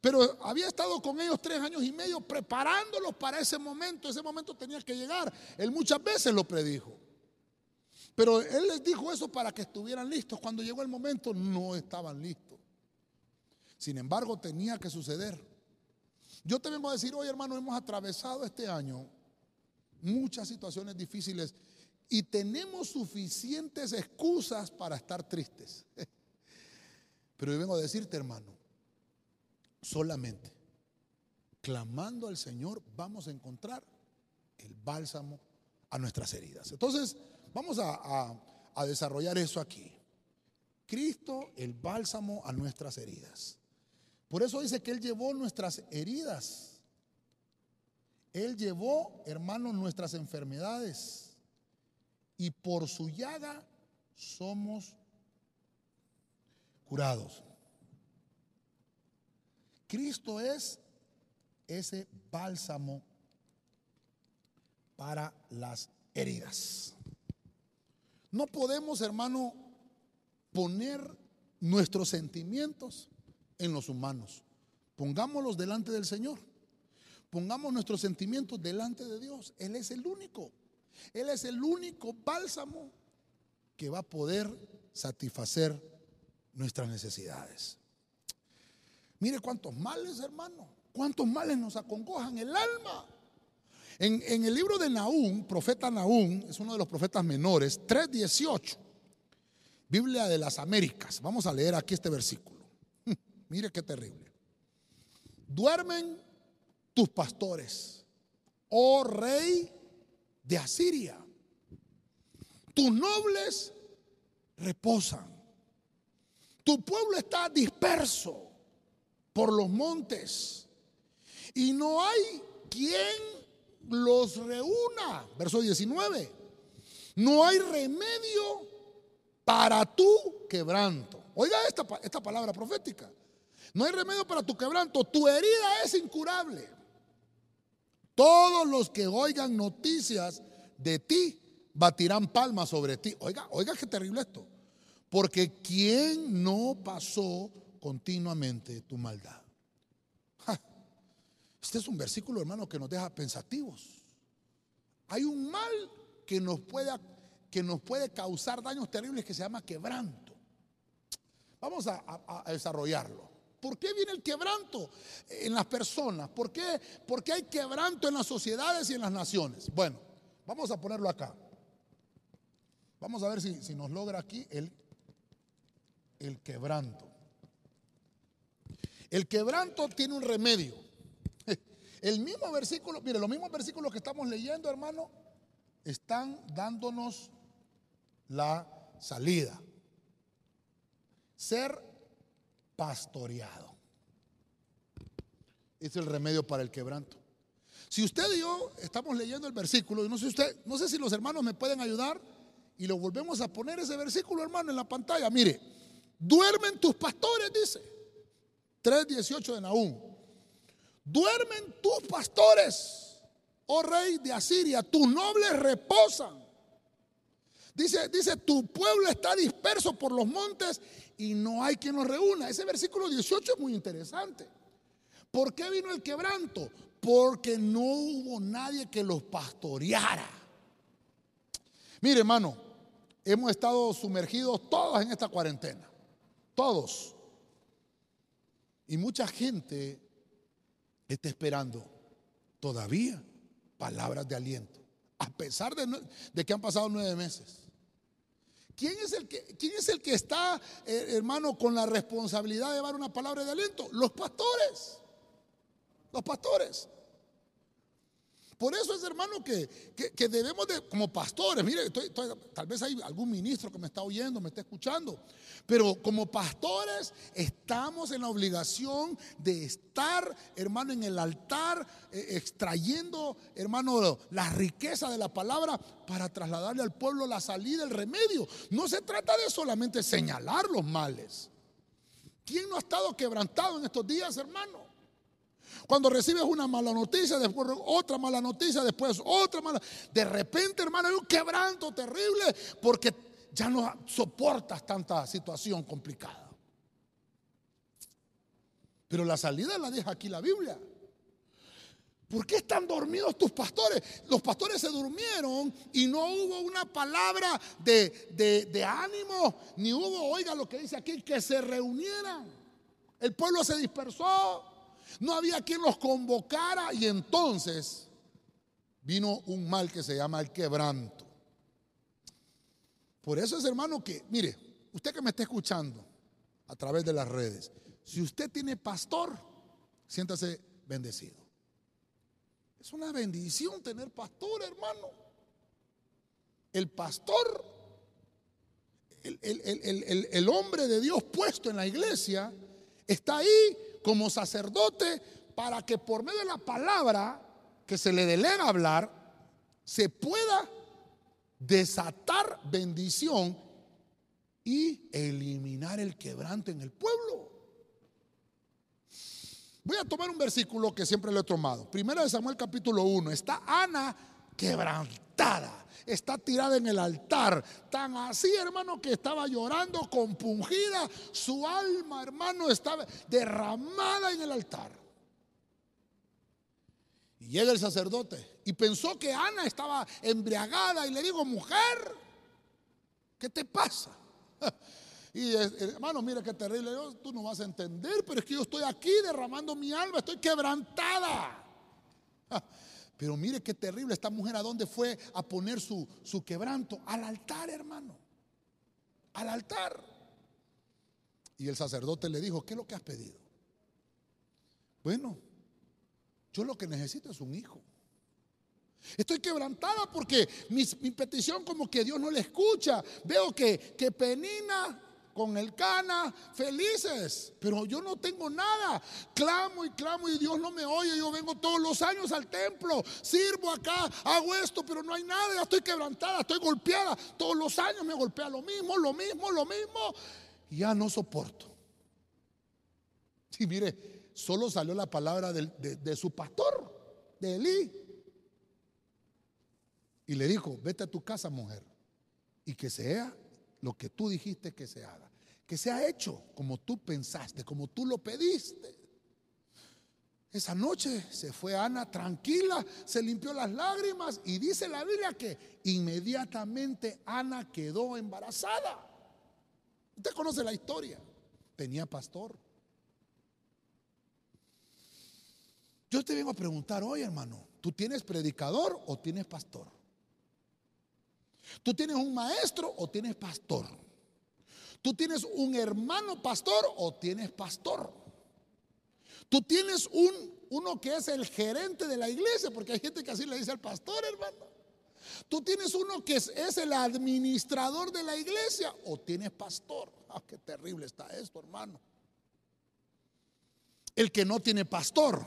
Pero había estado con ellos tres años y medio preparándolos para ese momento. Ese momento tenía que llegar. Él muchas veces lo predijo. Pero Él les dijo eso para que estuvieran listos. Cuando llegó el momento no estaban listos. Sin embargo, tenía que suceder. Yo te vengo a decir hoy, hermano, hemos atravesado este año muchas situaciones difíciles y tenemos suficientes excusas para estar tristes. [laughs] Pero yo vengo a decirte, hermano, solamente clamando al Señor vamos a encontrar el bálsamo a nuestras heridas. Entonces, vamos a, desarrollar eso aquí. Cristo, el bálsamo a nuestras heridas. Por eso dice que Él llevó nuestras heridas él llevó, hermanos, nuestras enfermedades y por su llaga somos curados. Cristo es ese bálsamo para las heridas. No podemos, hermano, poner nuestros sentimientos en los humanos. Pongámoslos delante del Señor. Pongamos nuestros sentimientos delante de Dios. Él es el único. Él es el único bálsamo que va a poder satisfacer nuestras necesidades. Mire cuántos males, hermano. Cuántos males nos acongojan el alma. En, el libro de Naúm, profeta Naúm, es uno de los profetas menores, 3.18, Biblia de las Américas. Vamos a leer aquí este versículo. Mire qué terrible. Duermen tus pastores, oh rey de Asiria. Tus nobles reposan. Tu pueblo está disperso por los montes y no hay quien los reúna. Verso 19. No hay remedio para tu quebranto. Oiga esta, esta palabra profética. No hay remedio para tu quebranto. Tu herida es incurable. Todos los que oigan noticias de ti batirán palmas sobre ti. Oiga, oiga qué terrible esto. Porque ¿quién no pasó continuamente tu maldad? Este es un versículo, hermano, que nos deja pensativos. Hay un mal que nos puede, que nos puede causar daños terribles que se llama quebranto. Vamos a desarrollarlo. ¿Por qué viene el quebranto en las personas? ¿Por qué, hay quebranto en las sociedades y en las naciones? Bueno, vamos a ponerlo acá. Vamos a ver si, nos logra aquí el, el quebranto. El quebranto tiene un remedio. El mismo versículo, mire, los mismos versículos que estamos leyendo, hermano, están dándonos la salida. Ser pastoreado. Es el remedio para el quebranto. Si usted y yo estamos leyendo el versículo, y no sé usted, no sé si los hermanos me pueden ayudar y lo volvemos a poner ese versículo, hermano, en la pantalla. Mire, duermen tus pastores, dice. 3.18 de Nahum. Duermen tus pastores, oh rey de Asiria, tus nobles reposan. Dice, dice, tu pueblo está disperso por los montes y no hay quien los reúna. Ese versículo 18 es muy interesante. ¿Por qué vino el quebranto? Porque no hubo nadie que los pastoreara. Mire, hermano, hemos estado sumergidos todos en esta cuarentena. Todos. Y mucha gente está esperando todavía palabras de aliento, a pesar de, que han pasado nueve meses. ¿Quién es, el que, ¿Quién es el que está, eh, hermano, con la responsabilidad de llevar una palabra de aliento? Los pastores. Los pastores. Por eso es, hermano, que, debemos de, como pastores, mire, tal vez hay algún ministro que me está oyendo, me está escuchando, pero como pastores estamos en la obligación de estar, hermano, en el altar, eh, extrayendo, hermano, la riqueza de la palabra para trasladarle al pueblo la salida, el remedio. No se trata de solamente señalar los males. ¿Quién no ha estado quebrantado en estos días, hermano? Cuando recibes una mala noticia, después otra mala noticia, después otra mala. De repente, hermano, hay un quebranto terrible porque ya no soportas tanta situación complicada. Pero la salida la deja aquí la Biblia. ¿Por qué están dormidos tus pastores? Los pastores se durmieron y no hubo una palabra de, de, ánimo, ni hubo, oiga lo que dice aquí, que se reunieran. El pueblo se dispersó. No había quien los convocara y entonces vino un mal que se llama el quebranto. Por eso es hermano que, mire, usted que me está escuchando a través de las redes, si usted tiene pastor, siéntase bendecido. Es una bendición tener pastor, hermano. El pastor, el, el hombre de Dios puesto en la iglesia, está ahí como sacerdote para que por medio de la palabra que se le delega hablar, se pueda desatar bendición y eliminar el quebranto en el pueblo. Voy a tomar un versículo que siempre lo he tomado. Primera de Samuel capítulo 1. Está Ana quebrantada. Está tirada en el altar. Tan así, hermano, que estaba llorando, compungida. Su alma, hermano, estaba derramada en el altar. Y llega el sacerdote y pensó que Ana estaba embriagada y le digo, mujer, ¿qué te pasa? [laughs] Y hermano, mira qué terrible, tú no vas a entender, pero es que yo estoy aquí derramando mi alma, estoy quebrantada. [laughs] Pero mire qué terrible esta mujer a dónde fue a poner su, su quebranto. Al altar, hermano. Al altar. Y el sacerdote le dijo, ¿qué es lo que has pedido? Bueno, yo lo que necesito es un hijo. Estoy quebrantada porque mi, petición como que Dios no le escucha. Veo que, que Penina con el cana, felices, pero yo no tengo nada. Clamo y clamo y Dios no me oye. Yo vengo todos los años al templo, sirvo acá, hago esto, pero no hay nada. Ya estoy quebrantada, estoy golpeada. Todos los años me golpea lo mismo, lo mismo, lo mismo. Y ya no soporto. Y mire, solo salió la palabra de, de su pastor, de Elí. Y le dijo, vete a tu casa, mujer, y que sea lo que tú dijiste que se haga. Que sea hecho como tú pensaste, como tú lo pediste. Esa noche se fue Ana tranquila, se limpió las lágrimas y dice la Biblia que inmediatamente Ana quedó embarazada. Usted conoce la historia. Tenía pastor. Yo te vengo a preguntar hoy, hermano, ¿tú tienes predicador o tienes pastor? ¿Tú tienes un maestro o tienes pastor? ¿Tú tienes un hermano pastor o tienes pastor? Tú tienes un, uno que es el gerente de la iglesia, porque hay gente que así le dice al pastor, hermano. Tú tienes uno que es, es el administrador de la iglesia o tienes pastor. Ah, qué terrible está esto, hermano. El que no tiene pastor.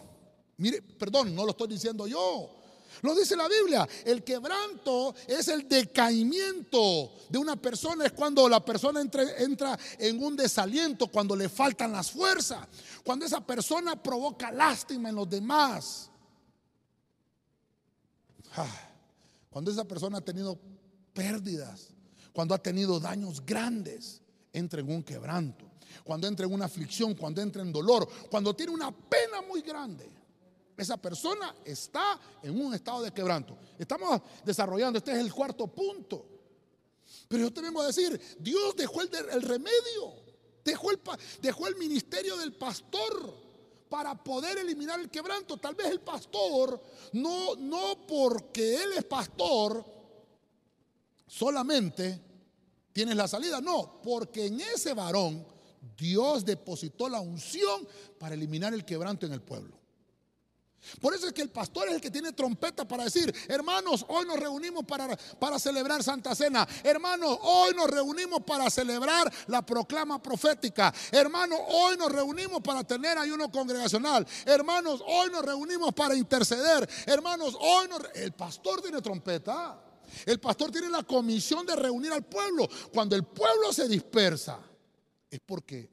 Mire, perdón, no lo estoy diciendo yo. Lo dice la Biblia. El quebranto es el decaimiento de una persona. Es cuando la persona entra, en un desaliento, cuando le faltan las fuerzas. Cuando esa persona provoca lástima en los demás. Ah, cuando esa persona ha tenido pérdidas. cuando ha tenido daños grandes, entra en un quebranto, cuando entra en una aflicción, cuando entra en dolor, cuando tiene una pena muy grande. Esa persona está en un estado de quebranto. Estamos desarrollando, este es el cuarto punto. Pero yo te vengo a decir, Dios dejó el, remedio, dejó el, dejó el ministerio del pastor para poder eliminar el quebranto. Tal vez el pastor, no, no porque él es pastor, solamente tienes la salida. No, porque en ese varón Dios depositó la unción para eliminar el quebranto en el pueblo. Por eso es que el pastor es el que tiene trompeta para decir, hermanos, hoy nos reunimos para, para, celebrar Santa Cena. Hermanos, hoy nos reunimos para celebrar la proclama profética. Hermanos, hoy nos reunimos para tener ayuno congregacional. Hermanos, hoy nos reunimos para interceder. Hermanos, hoy nos... El pastor tiene trompeta. El pastor tiene la comisión de reunir al pueblo. Cuando el pueblo se dispersa, es porque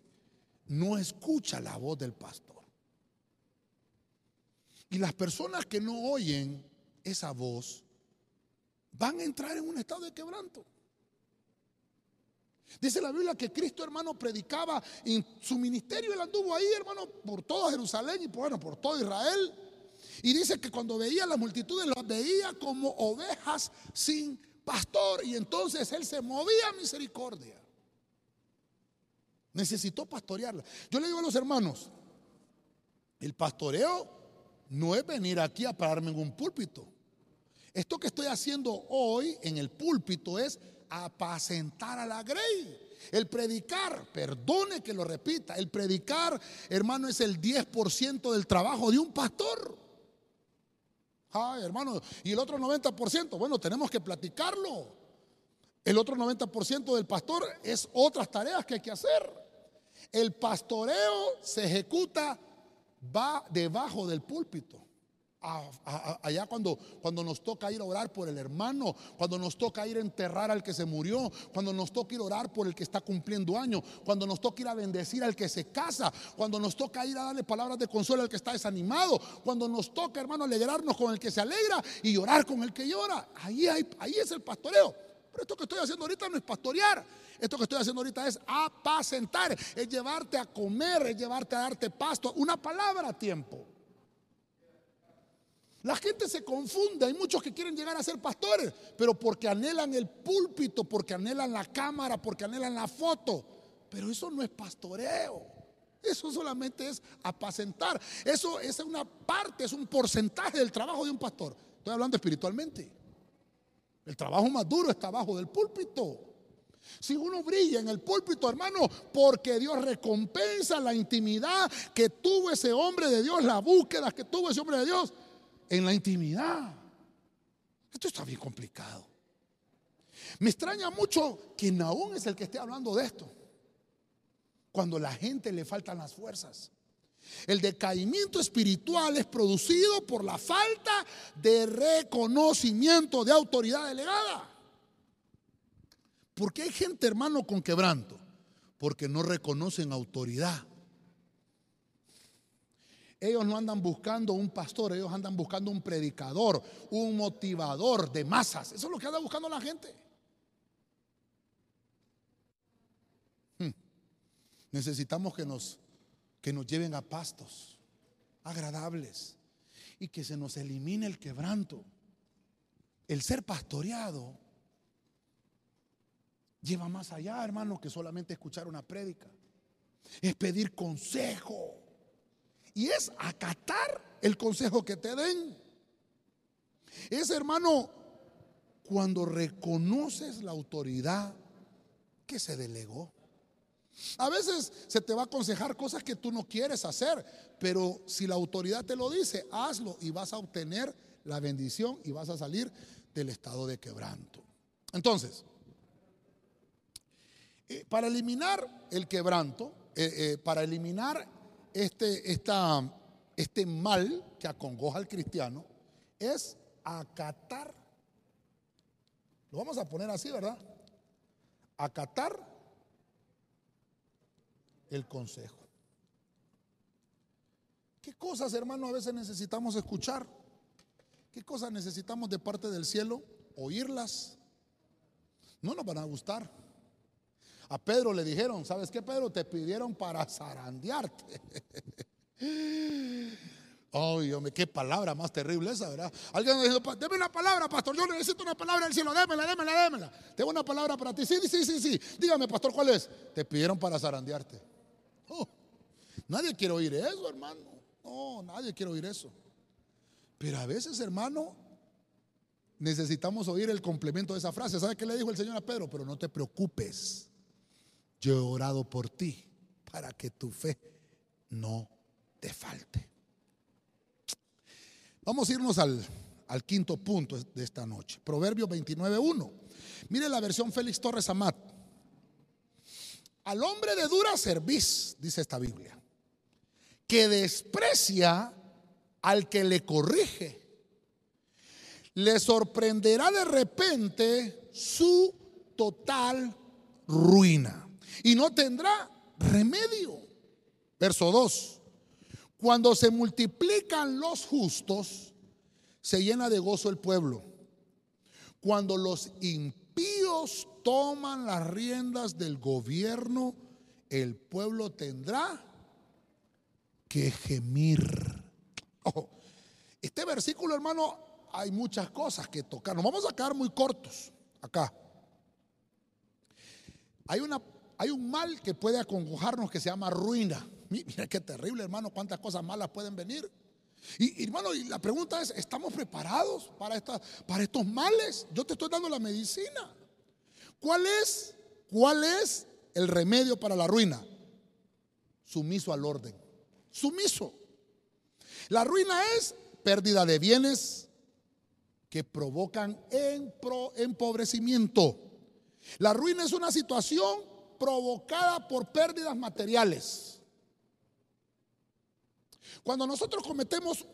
no escucha la voz del pastor. Y las personas que no oyen esa voz van a entrar en un estado de quebranto. Dice la Biblia que Cristo, hermano, predicaba en su ministerio. Él anduvo ahí, hermano, por toda Jerusalén y bueno, por todo Israel. Y dice que cuando veía a las multitudes, las veía como ovejas sin pastor. Y entonces él se movía a misericordia. Necesitó pastorearla. Yo le digo a los hermanos, el pastoreo no es venir aquí a pararme en un púlpito. Esto que estoy haciendo hoy en el púlpito es apacentar a la grey. El predicar, perdone que lo repita, el predicar, hermano, es el 10% del trabajo de un pastor. Ay, hermano, y el otro 90%, bueno, tenemos que platicarlo. El otro 90% del pastor es otras tareas que hay que hacer. El pastoreo se ejecuta va debajo del púlpito. allá cuando, cuando nos toca ir a orar por el hermano, cuando nos toca ir a enterrar al que se murió, cuando nos toca ir a orar por el que está cumpliendo años, cuando nos toca ir a bendecir al que se casa, cuando nos toca ir a darle palabras de consuelo al que está desanimado, cuando nos toca, hermano, alegrarnos con el que se alegra y llorar con el que llora. Ahí, ahí es el pastoreo. Pero esto que estoy haciendo ahorita no es pastorear. Esto que estoy haciendo ahorita es apacentar, es llevarte a comer, es llevarte a darte pasto, una palabra a tiempo. La gente se confunde, hay muchos que quieren llegar a ser pastores, pero porque anhelan el púlpito, porque anhelan la cámara, porque anhelan la foto. Pero eso no es pastoreo. Eso solamente es apacentar. Eso es una parte, es un porcentaje del trabajo de un pastor. Estoy hablando espiritualmente. El trabajo más duro está abajo del púlpito. Si uno brilla en el púlpito, hermano, porque Dios recompensa la intimidad que tuvo ese hombre de Dios, la búsqueda que tuvo ese hombre de Dios en la intimidad. Esto está bien complicado. Me extraña mucho que Naón es el que esté hablando de esto. Cuando a la gente le faltan las fuerzas. El decaimiento espiritual es producido por la falta de reconocimiento de autoridad delegada. ¿Por qué hay gente, hermano, con quebranto? Porque no reconocen autoridad. Ellos no andan buscando un pastor, ellos andan buscando un predicador, un motivador de masas. Eso es lo que anda buscando la gente. Hmm. Necesitamos que nos, que nos lleven a pastos agradables y que se nos elimine el quebranto. El ser pastoreado lleva más allá, hermano, que solamente escuchar una prédica. Es pedir consejo. Y es acatar el consejo que te den. Es, hermano, cuando reconoces la autoridad que se delegó. A veces se te va a aconsejar cosas que tú no quieres hacer, pero si la autoridad te lo dice, hazlo y vas a obtener la bendición y vas a salir del estado de quebranto. Entonces, eh, para eliminar el quebranto, eh, eh, para eliminar este, este mal que acongoja al cristiano, es acatar, lo vamos a poner así, ¿verdad? Acatar el consejo. ¿Qué cosas, hermano, a veces necesitamos escuchar? ¿Qué cosas necesitamos de parte del cielo? Oírlas, no nos van a gustar. A Pedro le dijeron, ¿sabes qué, Pedro? Te pidieron para zarandearte. [laughs] Ay, hombre, qué palabra más terrible esa, ¿verdad? Alguien me dijo, deme una palabra, pastor. Yo necesito una palabra del cielo. Démela, démela, démela. Tengo una palabra para ti. Sí, sí, sí, sí. Dígame, pastor, ¿cuál es? Te pidieron para zarandearte. Oh, nadie quiere oír eso, hermano. No, nadie quiere oír eso. Pero a veces, hermano, necesitamos oír el complemento de esa frase. ¿Sabe qué le dijo el Señor a Pedro? Pero no te preocupes. Yo he orado por ti para que tu fe no te falte. Vamos a irnos al, quinto punto de esta noche. Proverbio 29.1. Mire la versión Félix Torres Amat. Al hombre de dura cerviz, dice esta Biblia, que desprecia al que le corrige, le sorprenderá de repente su total ruina y no tendrá remedio. Verso 2. Cuando se multiplican los justos, se llena de gozo el pueblo. Cuando los impíos toman las riendas del gobierno, el pueblo tendrá que gemir. este versículo, hermano, hay muchas cosas que tocar. Nos vamos a quedar muy cortos acá. Hay una hay un mal que puede acongojarnos que se llama ruina. Mira qué terrible, hermano, cuántas cosas malas pueden venir. Y hermano, y la pregunta es, ¿estamos preparados para, para estos males? Yo te estoy dando la medicina. ¿Cuál es, cuál es el remedio para la ruina? Sumiso al orden. Sumiso. La ruina es pérdida de bienes que provocan empobrecimiento. La ruina es una situación provocada por pérdidas materiales. Cuando nosotros cometemos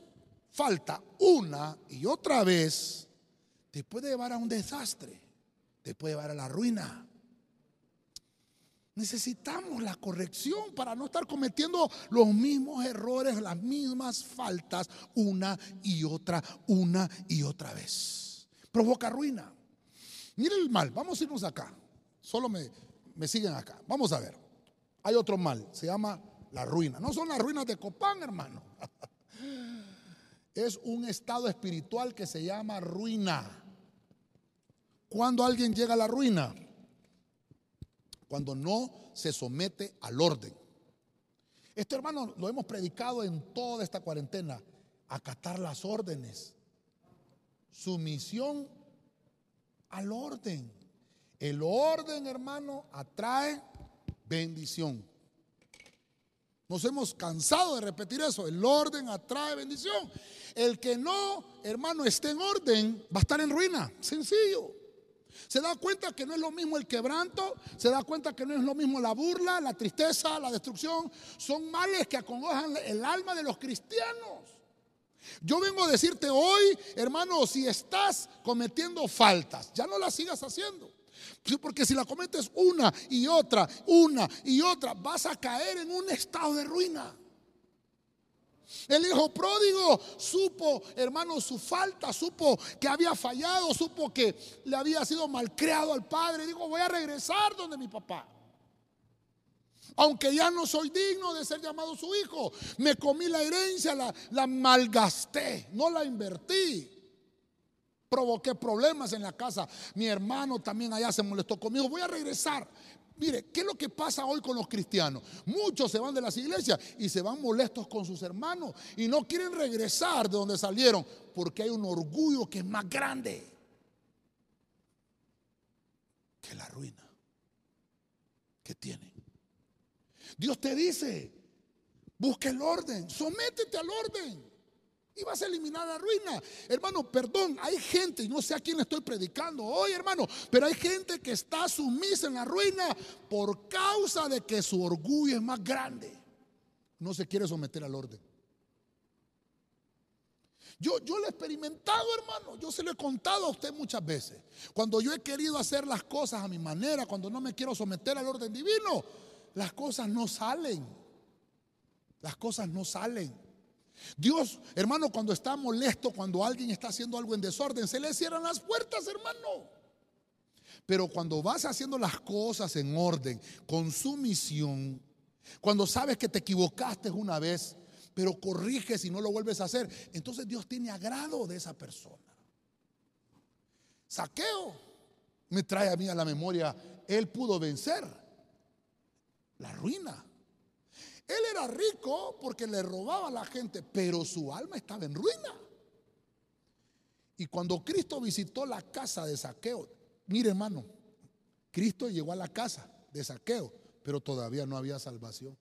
falta una y otra vez, te puede llevar a un desastre, te puede llevar a la ruina. Necesitamos la corrección para no estar cometiendo los mismos errores, las mismas faltas una y otra, una y otra vez. Provoca ruina. Mire el mal, vamos a irnos acá. Solo me, me siguen acá. Vamos a ver. Hay otro mal, se llama la ruina. No son las ruinas de Copán, hermano. [laughs] Es un estado espiritual que se llama ruina. Cuando alguien llega a la ruina, cuando no se somete al orden. Este hermano lo hemos predicado en toda esta cuarentena, acatar las órdenes, sumisión al orden. El orden, hermano, atrae bendición. Nos hemos cansado de repetir eso. El orden atrae bendición. El que no, hermano, esté en orden, va a estar en ruina. Sencillo. Se da cuenta que no es lo mismo el quebranto, se da cuenta que no es lo mismo la burla, la tristeza, la destrucción. Son males que acongojan el alma de los cristianos. Yo vengo a decirte hoy, hermano, si estás cometiendo faltas, ya no las sigas haciendo. Porque si la cometes una y otra, una y otra, vas a caer en un estado de ruina. El hijo pródigo supo, hermano, su falta, supo que había fallado, supo que le había sido malcriado al padre. Dijo, voy a regresar donde mi papá. Aunque ya no soy digno de ser llamado su hijo, me comí la herencia, la, la malgasté, no la invertí provoqué problemas en la casa. Mi hermano también allá se molestó conmigo. Voy a regresar. Mire, ¿qué es lo que pasa hoy con los cristianos? Muchos se van de las iglesias y se van molestos con sus hermanos y no quieren regresar de donde salieron porque hay un orgullo que es más grande que la ruina que tienen. Dios te dice, busca el orden, sométete al orden y vas a eliminar la ruina. Hermano, perdón, hay gente, y no sé a quién estoy predicando hoy, hermano, pero hay gente que está sumisa en la ruina por causa de que su orgullo es más grande. No se quiere someter al orden. Yo, yo lo he experimentado, hermano. Yo se lo he contado a usted muchas veces. Cuando yo he querido hacer las cosas a mi manera, cuando no me quiero someter al orden divino, las cosas no salen. Las cosas no salen. Dios, hermano, cuando está molesto, cuando alguien está haciendo algo en desorden, se le cierran las puertas, hermano. Pero cuando vas haciendo las cosas en orden, con sumisión, cuando sabes que te equivocaste una vez, pero corriges y no lo vuelves a hacer, entonces Dios tiene agrado de esa persona. Saqueo me trae a mí a la memoria, él pudo vencer la ruina. Él era rico porque le robaba a la gente, pero su alma estaba en ruina. Y cuando Cristo visitó la casa de Saqueo, mire hermano, Cristo llegó a la casa de Saqueo, pero todavía no había salvación.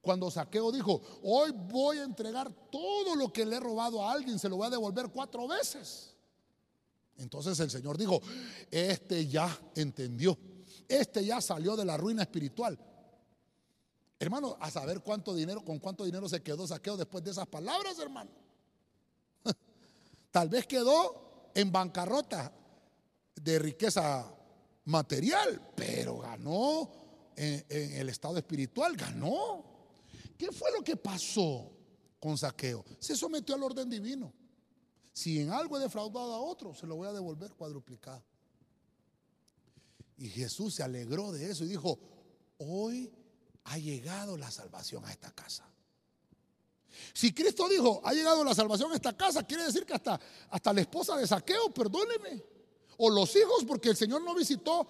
Cuando Saqueo dijo, hoy voy a entregar todo lo que le he robado a alguien, se lo voy a devolver cuatro veces. Entonces el Señor dijo, este ya entendió, este ya salió de la ruina espiritual. Hermano, a saber cuánto dinero, con cuánto dinero se quedó Saqueo después de esas palabras, hermano. [laughs] Tal vez quedó en bancarrota de riqueza material, pero ganó en, el estado espiritual, ganó. ¿Qué fue lo que pasó con Saqueo? Se sometió al orden divino. Si en algo he defraudado a otro, se lo voy a devolver cuadruplicado. Y Jesús se alegró de eso y dijo, hoy ha llegado la salvación a esta casa. Si Cristo dijo, ha llegado la salvación a esta casa, quiere decir que hasta, hasta la esposa de saqueo, perdóneme. O los hijos, porque el Señor no visitó,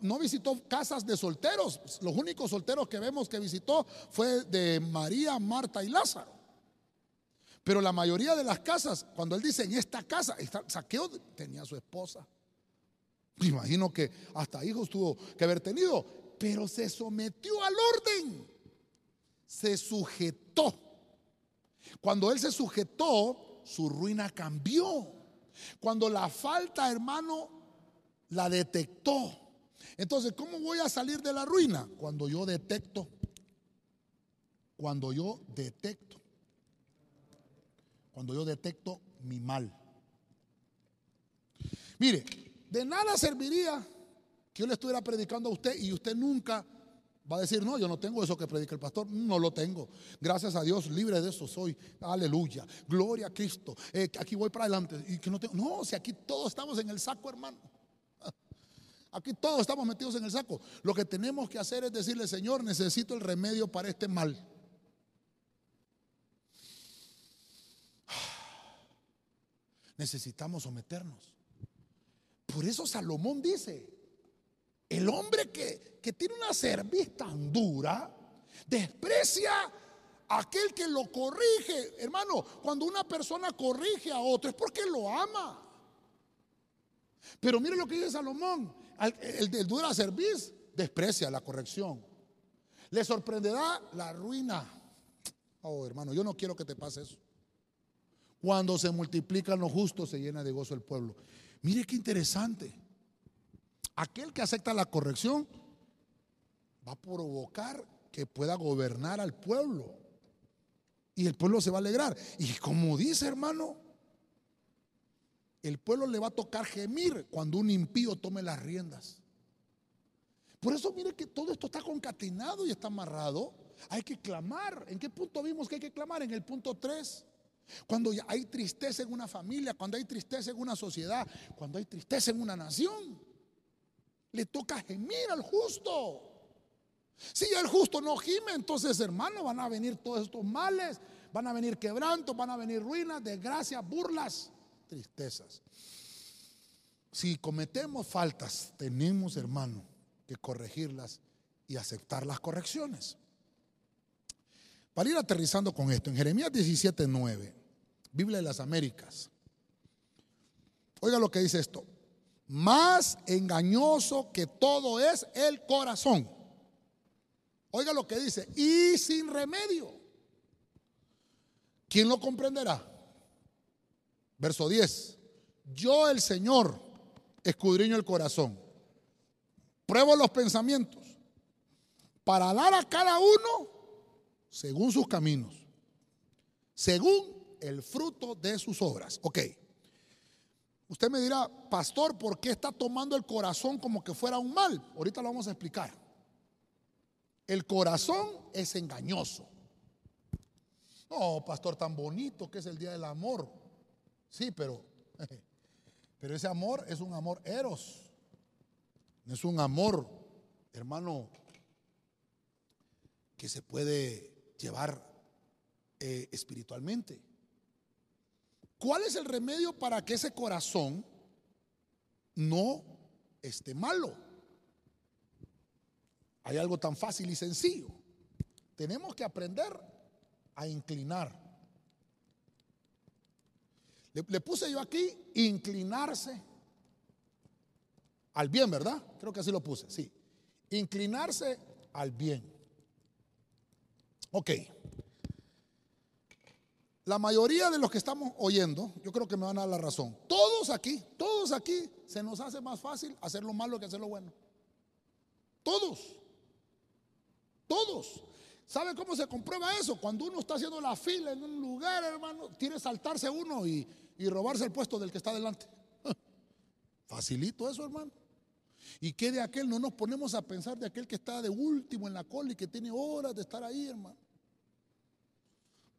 no visitó casas de solteros. Los únicos solteros que vemos que visitó fue de María, Marta y Lázaro. Pero la mayoría de las casas, cuando él dice en esta casa, saqueo tenía su esposa. Me imagino que hasta hijos tuvo que haber tenido, pero se sometió al orden. Se sujetó. Cuando él se sujetó, su ruina cambió. Cuando la falta, hermano, la detectó. Entonces, ¿cómo voy a salir de la ruina? Cuando yo detecto. Cuando yo detecto. Cuando yo detecto mi mal. Mire, de nada serviría yo le estuviera predicando a usted y usted nunca Va a decir, no, yo no tengo eso que predica el pastor. No lo tengo. Gracias a Dios, libre de eso soy. Aleluya. Gloria a Cristo. Eh, aquí voy para adelante. Y que no, tengo, no, si aquí todos estamos en el saco, hermano. [laughs] Aquí todos estamos metidos en el saco. Lo que tenemos que hacer es decirle, Señor, necesito el remedio para este mal. [sighs] Necesitamos someternos. Por eso Salomón dice, el hombre que, tiene una cerviz tan dura desprecia aquel que lo corrige. Hermano, cuando una persona corrige a otro es porque lo ama. Pero mire lo que dice Salomón. El, el, dura cerviz desprecia la corrección. Le sorprenderá la ruina. Oh, hermano, yo no quiero que te pase eso. Cuando se multiplican los justos, se llena de gozo el pueblo. Mire qué interesante. Aquel que acepta la corrección va a provocar que pueda gobernar al pueblo. Y el pueblo se va a alegrar. Y como dice hermano, el pueblo le va a tocar gemir cuando un impío tome las riendas. Por eso mire que todo esto está concatenado y está amarrado. Hay que clamar. ¿En qué punto vimos que hay que clamar? En el punto 3. Cuando hay tristeza en una familia, cuando hay tristeza en una sociedad, cuando hay tristeza en una nación. Le toca gemir al justo. Si el justo no gime, entonces hermano, van a venir todos estos males, van a venir quebrantos, van a venir ruinas, desgracias, burlas, tristezas. Si cometemos faltas, tenemos hermano que corregirlas y aceptar las correcciones. Para ir aterrizando con esto, en Jeremías 17:9, Biblia de las Américas. Oiga lo que dice esto más engañoso que todo es el corazón. Oiga lo que dice, y sin remedio. ¿Quién lo comprenderá? Verso 10. Yo el Señor escudriño el corazón, pruebo los pensamientos, para dar a cada uno según sus caminos, según el fruto de sus obras. Ok. Usted me dirá, pastor, ¿por qué está tomando el corazón como que fuera un mal? Ahorita lo vamos a explicar. El corazón es engañoso. No, pastor, tan bonito que es el día del amor. Sí, pero, [laughs] pero ese amor es un amor eros. Es un amor, hermano, que se puede llevar eh, espiritualmente. ¿Cuál es el remedio para que ese corazón no esté malo? Hay algo tan fácil y sencillo. Tenemos que aprender a inclinar. Le, puse yo aquí inclinarse al bien, ¿verdad? Creo que así lo puse, sí. Inclinarse al bien. Ok. La mayoría de los que estamos oyendo, yo creo que me van a dar la razón. Todos aquí, todos aquí, se nos hace más fácil hacer lo malo que hacer lo bueno. Todos. Todos. ¿Sabe cómo se comprueba eso? Cuando uno está haciendo la fila en un lugar, hermano, tiene saltarse uno y, y robarse el puesto del que está delante. [laughs] Facilito eso, hermano. ¿Y qué de aquel? No nos ponemos a pensar de aquel que está de último en la cola y que tiene horas de estar ahí, hermano.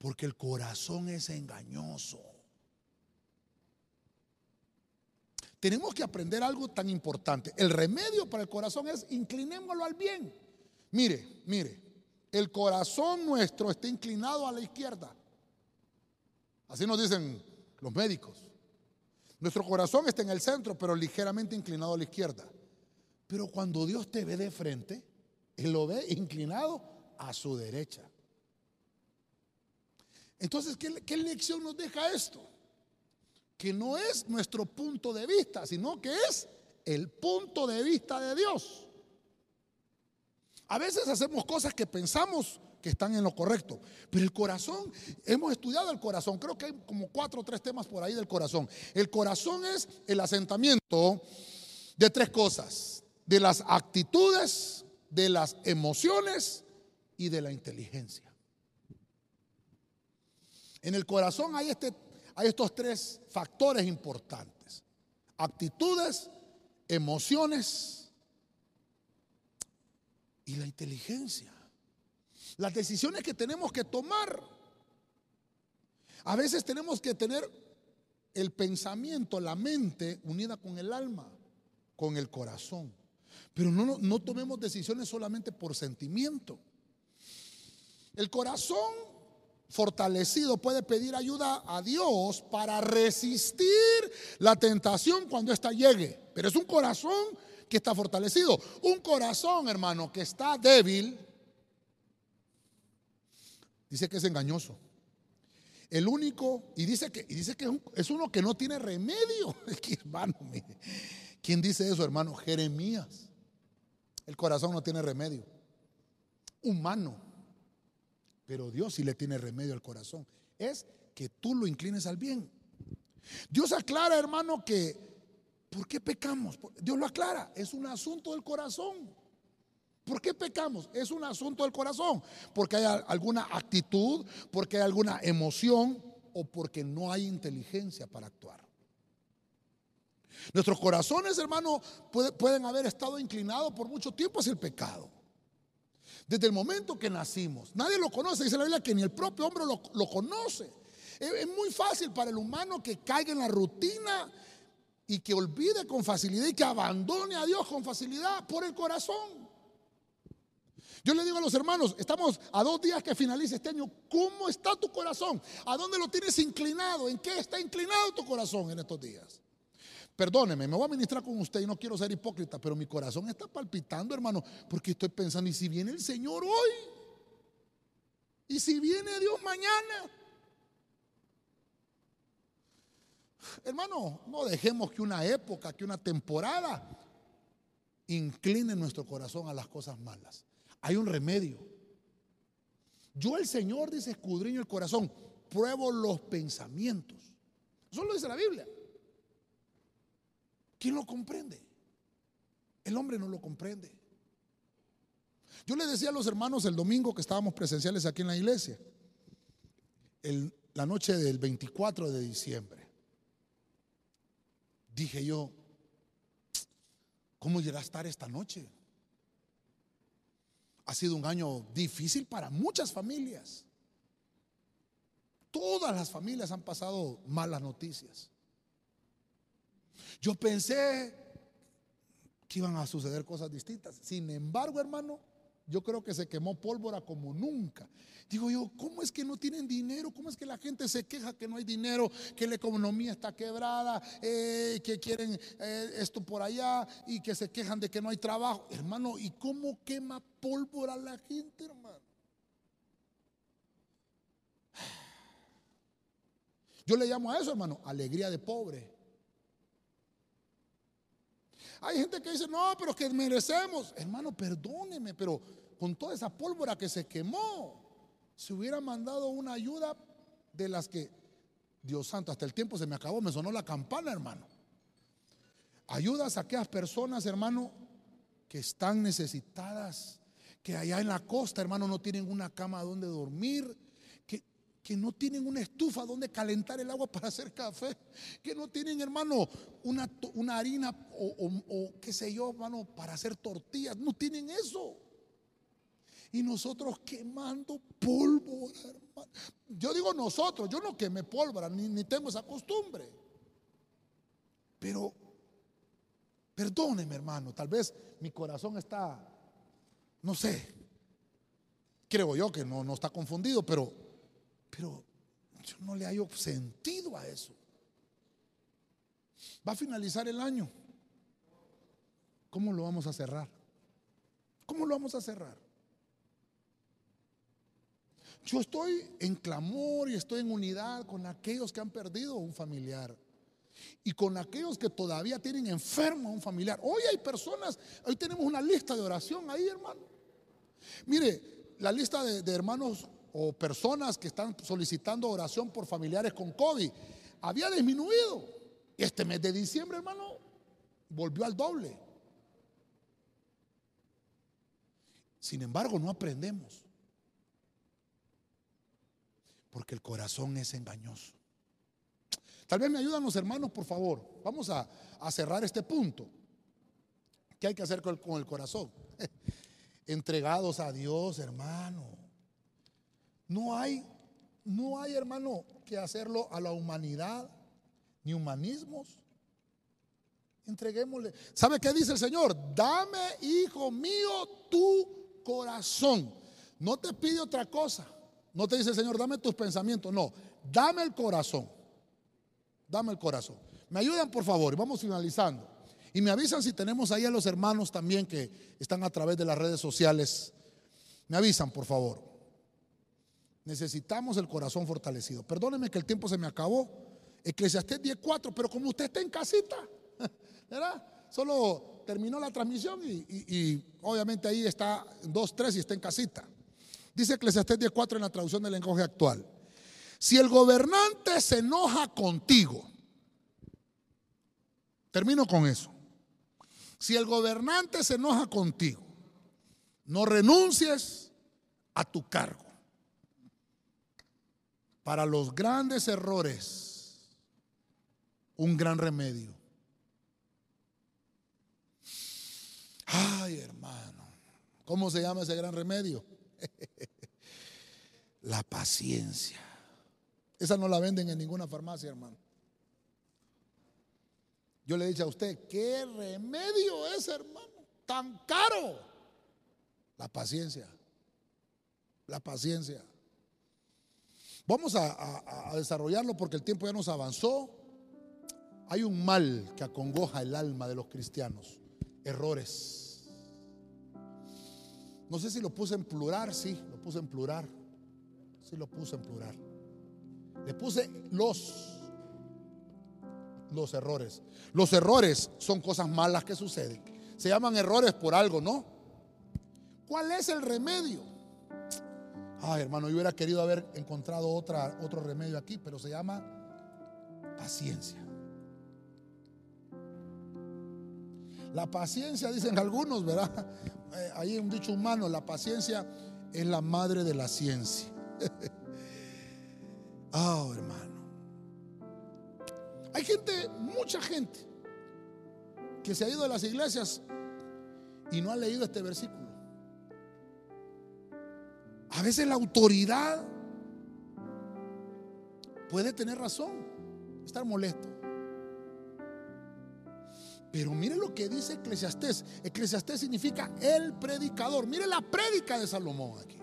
Porque el corazón es engañoso. Tenemos que aprender algo tan importante. El remedio para el corazón es inclinémoslo al bien. Mire, mire, el corazón nuestro está inclinado a la izquierda. Así nos dicen los médicos. Nuestro corazón está en el centro, pero ligeramente inclinado a la izquierda. Pero cuando Dios te ve de frente, Él lo ve inclinado a su derecha. Entonces, ¿qué, lección nos deja esto? Que no es nuestro punto de vista, sino que es el punto de vista de Dios. A veces hacemos cosas que pensamos que están en lo correcto, pero el corazón, hemos estudiado el corazón, creo que hay como cuatro o tres temas por ahí del corazón. El corazón es el asentamiento de tres cosas de las actitudes, de las emociones y de la inteligencia. En el corazón hay, este, hay estos tres factores importantes. Actitudes, emociones y la inteligencia. Las decisiones que tenemos que tomar. A veces tenemos que tener el pensamiento, la mente unida con el alma, con el corazón. Pero no, no, tomemos decisiones solamente por sentimiento. El corazón fortalecido puede pedir ayuda a Dios para resistir la tentación cuando ésta llegue. Pero es un corazón que está fortalecido. Un corazón, hermano, que está débil, dice que es engañoso. El único, y dice que, y dice que es, uno que no tiene remedio. [laughs] hermano, ¿quién dice eso, hermano? Jeremías. El corazón no tiene remedio. Humano. Pero Dios sí le tiene remedio al corazón. Es que tú lo inclines al bien. Dios aclara, hermano, que ¿por qué pecamos? Dios lo aclara. Es un asunto del corazón. ¿Por qué pecamos? Es un asunto del corazón. Porque hay alguna actitud, porque hay alguna emoción o porque no hay inteligencia para actuar. Nuestros corazones, hermano, pueden haber estado inclinados por mucho tiempo hacia el pecado. Desde el momento que nacimos. Nadie lo conoce. Dice la Biblia que ni el propio hombre lo, conoce. Es, muy fácil para el humano que caiga en la rutina y que olvide con facilidad y que abandone a Dios con facilidad por el corazón. Yo le digo a los hermanos, estamos a dos días que finalice este año, ¿cómo está tu corazón? ¿A dónde lo tienes inclinado? ¿En qué está inclinado tu corazón en estos días? Perdóneme, me voy a ministrar con usted y no quiero ser hipócrita, pero mi corazón está palpitando, hermano, porque estoy pensando, ¿y si viene el Señor hoy? ¿Y si viene Dios mañana? Hermano, no dejemos que una época, que una temporada incline nuestro corazón a las cosas malas. Hay un remedio. Yo el Señor dice, escudriño el corazón, pruebo los pensamientos. Eso lo dice la Biblia. ¿Quién lo comprende? El hombre no lo comprende. Yo le decía a los hermanos el domingo que estábamos presenciales aquí en la iglesia, la noche del 24 de diciembre, dije yo, ¿cómo irá a estar esta noche? Ha sido un año difícil para muchas familias. Todas las familias han pasado malas noticias. Yo pensé que iban a suceder cosas distintas. Sin embargo, hermano, yo creo que se quemó pólvora como nunca. Digo yo, ¿cómo es que no tienen dinero? ¿Cómo es que la gente se queja que no hay dinero, que la economía está quebrada, eh, que quieren eh, esto por allá y que se quejan de que no hay trabajo? Hermano, ¿y cómo quema pólvora la gente, hermano? Yo le llamo a eso, hermano, alegría de pobre. Hay gente que dice, no, pero que merecemos. Hermano, perdóneme, pero con toda esa pólvora que se quemó, se hubiera mandado una ayuda de las que, Dios santo, hasta el tiempo se me acabó, me sonó la campana, hermano. Ayudas a aquellas personas, hermano, que están necesitadas, que allá en la costa, hermano, no tienen una cama donde dormir, que no tienen una estufa donde calentar el agua para hacer café, que no tienen, hermano, una, una harina o, qué sé yo, hermano, para hacer tortillas, no tienen eso. Y nosotros quemando pólvora, hermano. Yo digo nosotros, yo no quemé pólvora, ni, ni tengo esa costumbre. Pero, perdóneme, hermano, tal vez mi corazón está, no sé, creo yo que no, no está confundido, pero pero yo no le hallo sentido a eso. Va a finalizar el año. ¿Cómo lo vamos a cerrar? ¿Cómo lo vamos a cerrar? Yo estoy en clamor y estoy en unidad con aquellos que han perdido un familiar y con aquellos que todavía tienen enfermo a un familiar. Hoy hay personas, hoy tenemos una lista de oración ahí, hermano. Mire, la lista de, de hermanos o personas que están solicitando oración por familiares con COVID había disminuido. Este mes de diciembre, hermano, volvió al doble. Sin embargo, no aprendemos. Porque el corazón es engañoso. Tal vez me ayudan los hermanos, por favor. Vamos a, cerrar este punto. ¿Qué hay que hacer con el corazón? [laughs] Entregados a Dios, hermano. No hay, no hay, hermano, que hacerlo a la humanidad, ni humanismos. Entreguémosle. ¿Sabe qué dice el Señor? Dame, hijo mío, tu corazón. No te pide otra cosa. No te dice el Señor, dame tus pensamientos. No, dame el corazón. Dame el corazón. Me ayudan, por favor, y vamos finalizando. Y me avisan si tenemos ahí a los hermanos también que están a través de las redes sociales. Me avisan, por favor. Necesitamos el corazón fortalecido. Perdóneme que el tiempo se me acabó. Eclesiastés 10.4, pero como usted está en casita, [laughs] ¿verdad? Solo terminó la transmisión y, obviamente ahí está 2.3 y está en casita. Dice Eclesiastés 10.4 en la traducción del lenguaje actual. Si el gobernante se enoja contigo, termino con eso. Si el gobernante se enoja contigo, no renuncies a tu cargo para los grandes errores un gran remedio. Ay, hermano, ¿cómo se llama ese gran remedio? [laughs] la paciencia. Esa no la venden en ninguna farmacia, hermano. Yo le dicho a usted, ¿qué remedio es, hermano? Tan caro. La paciencia. La paciencia. Vamos a, desarrollarlo porque el tiempo ya nos avanzó. Hay un mal que acongoja el alma de los cristianos. Errores. No sé si lo puse en plural, sí, lo puse en plural. Sí lo puse en plural. Le puse los los errores. Los errores son cosas malas que suceden. Se llaman errores por algo, ¿no? ¿Cuál es el remedio? Ay, hermano, yo hubiera querido haber encontrado otra, otro remedio aquí, pero se llama paciencia. La paciencia, dicen algunos, ¿verdad? [laughs] Eh, ahí un dicho humano, la paciencia es la madre de la ciencia. [laughs] oh, hermano. Hay gente, mucha gente, que se ha ido a las iglesias y no ha leído este versículo. A veces la autoridad puede tener razón, estar molesto. Pero mire lo que dice Eclesiastés. Eclesiastés significa el predicador. Mire la prédica de Salomón aquí.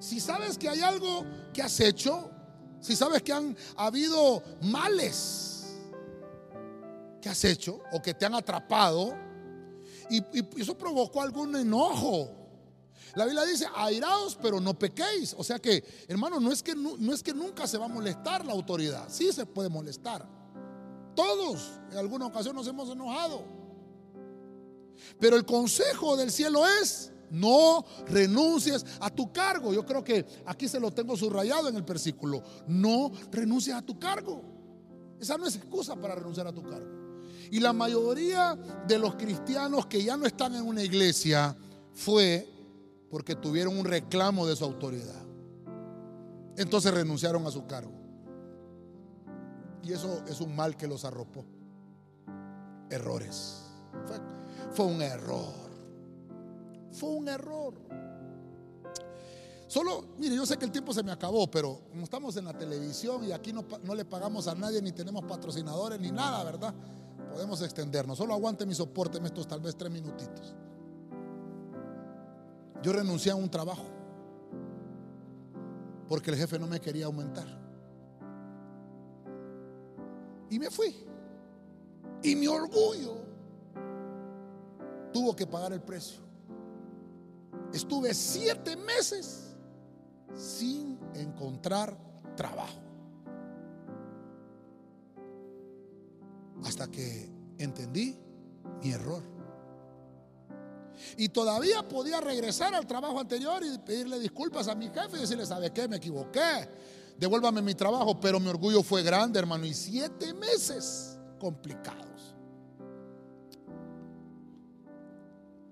Si sabes que hay algo que has hecho, si sabes que han habido males que has hecho o que te han atrapado, y, eso provocó algún enojo. La Biblia dice, airaos, pero no pequéis. O sea que, hermano, no es que, no es que nunca se va a molestar la autoridad. Sí se puede molestar. Todos en alguna ocasión nos hemos enojado. Pero el consejo del cielo es, no renuncies a tu cargo. Yo creo que aquí se lo tengo subrayado en el versículo. No renuncies a tu cargo. Esa no es excusa para renunciar a tu cargo. Y la mayoría de los cristianos que ya no están en una iglesia fue porque tuvieron un reclamo de su autoridad. Entonces renunciaron a su cargo. Y eso es un mal que los arropó. Errores. Fue, un error. Fue un error. Solo, mire, yo sé que el tiempo se me acabó, pero como estamos en la televisión y aquí no, le pagamos a nadie, ni tenemos patrocinadores, ni nada, ¿verdad? Podemos extendernos. Solo aguante mi soporte estos tal vez tres minutitos. Yo renuncié a un trabajo porque el jefe no me quería aumentar. Y me fui. Y mi orgullo tuvo que pagar el precio. Estuve siete meses sin encontrar trabajo. Hasta que entendí mi error. Y todavía podía regresar al trabajo anterior y pedirle disculpas a mi jefe y decirle, ¿sabe qué? Me equivoqué devuélvame mi trabajo, pero mi orgullo fue grande, hermano, y siete meses complicados.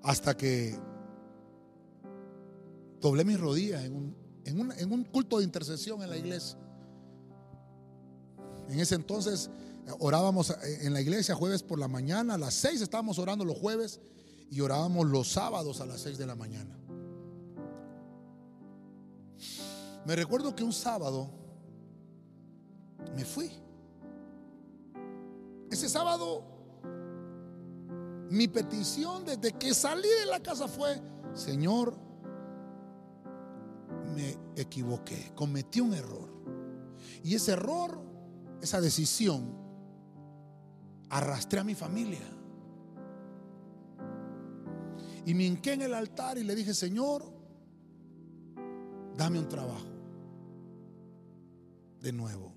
Hasta que doblé mis rodillas en un, en, un, culto de intercesión en la iglesia. En ese entonces eh, orábamos en la iglesia jueves por la mañana, a las seis estábamos orando los jueves y orábamos los sábados a las seis de la mañana. Me recuerdo que un sábado me fui. Ese sábado mi petición desde que salí de la casa fue, Señor, me equivoqué, cometí un error. Y ese error, esa decisión, arrastré a mi familia. Y me hinqué en el altar y le dije, Señor, dame un trabajo de nuevo.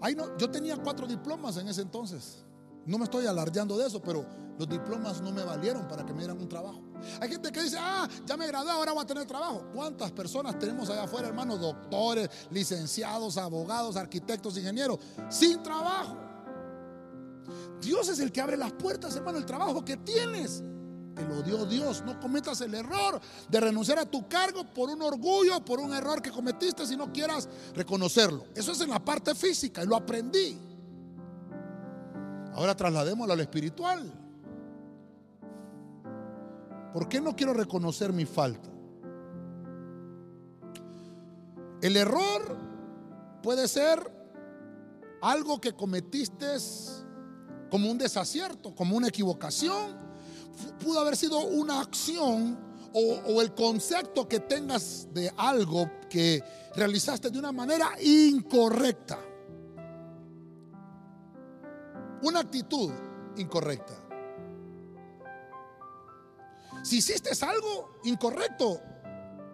Ay, no, yo tenía cuatro diplomas en ese entonces. No me estoy alardeando de eso, pero los diplomas no me valieron para que me dieran un trabajo. Hay gente que dice, ah, ya me gradué, ahora voy a tener trabajo. ¿Cuántas personas tenemos allá afuera, hermanos? Doctores, licenciados, abogados, arquitectos, ingenieros, sin trabajo. Dios es el que abre las puertas, hermano, el trabajo que tienes te lo dio Dios. No cometas el error de renunciar a tu cargo por un orgullo, por un error que cometiste si no quieras reconocerlo. Eso es en la parte física y lo aprendí. Ahora trasladémoslo a lo espiritual. ¿Por qué no quiero reconocer mi falta? El error puede ser algo que cometiste como un desacierto, como una equivocación pudo haber sido una acción o, el concepto que tengas de algo que realizaste de una manera incorrecta. Una actitud incorrecta. Si hiciste algo incorrecto,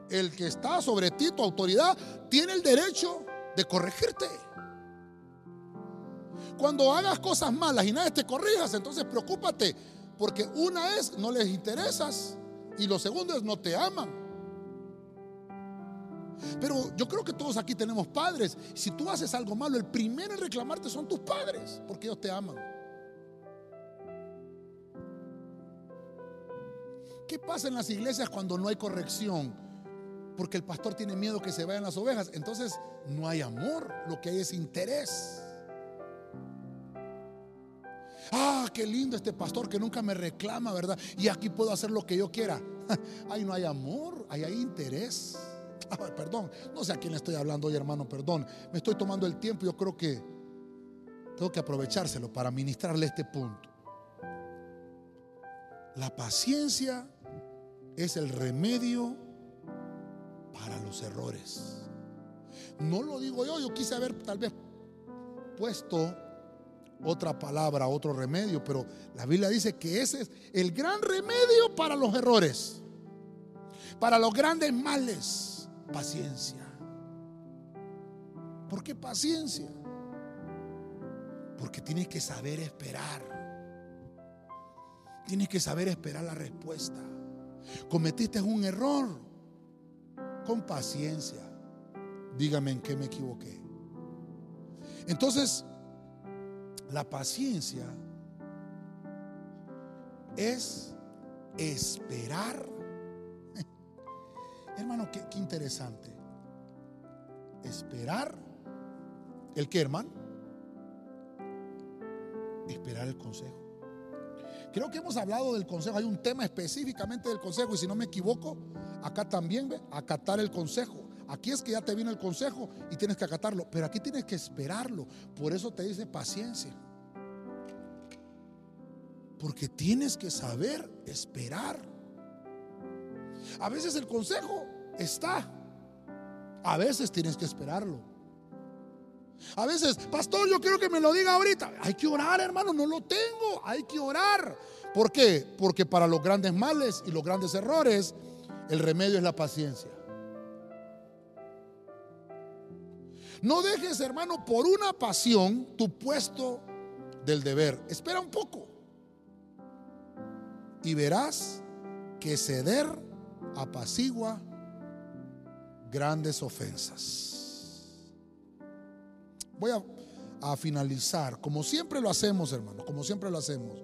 el que está sobre ti, tu autoridad, tiene el derecho de corregirte. Cuando hagas cosas malas y nadie te corrijas, entonces preocúpate porque una es no les interesas y lo segundo es no te aman. Pero yo creo que todos aquí tenemos padres. Si tú haces algo malo, el primero en reclamarte son tus padres, porque ellos te aman. ¿Qué pasa en las iglesias cuando no hay corrección? Porque el pastor tiene miedo que se vayan las ovejas. Entonces no hay amor, lo que hay es interés. Ah, qué lindo este pastor que nunca me reclama, ¿verdad? Y aquí puedo hacer lo que yo quiera. [laughs] Ahí no hay amor, ahí hay interés. perdón, no sé a quién estoy hablando hoy, hermano, perdón. Me estoy tomando el tiempo. Yo creo que tengo que aprovechárselo para ministrarle este punto. La paciencia es el remedio para los errores. No lo digo yo, yo quise haber tal vez puesto otra palabra, otro remedio, pero la Biblia dice que ese es el gran remedio para los errores, para los grandes males, paciencia. ¿Por qué paciencia? Porque tienes que saber esperar. Tienes que saber esperar la respuesta. Cometiste un error. Con paciencia. Dígame en qué me equivoqué. Entonces, la paciencia es esperar. [laughs] Hermano, qué, interesante. Esperar. ¿El qué, hermano? Esperar el consejo. Creo que hemos hablado del consejo. Hay un tema específicamente del consejo. Y si no me equivoco, acá también acatar el consejo. Aquí es que ya te viene el consejo y tienes que acatarlo. Pero aquí tienes que esperarlo. Por eso te dice paciencia. Porque tienes que saber esperar. A veces el consejo está. A veces tienes que esperarlo. A veces, pastor, yo quiero que me lo diga ahorita. Hay que orar, hermano, no lo tengo. Hay que orar. ¿Por qué? Porque para los grandes males y los grandes errores, el remedio es la paciencia. No dejes, hermano, por una pasión tu puesto del deber. Espera un poco. Y verás que ceder apacigua grandes ofensas. Voy a, finalizar, como siempre lo hacemos, hermano, como siempre lo hacemos.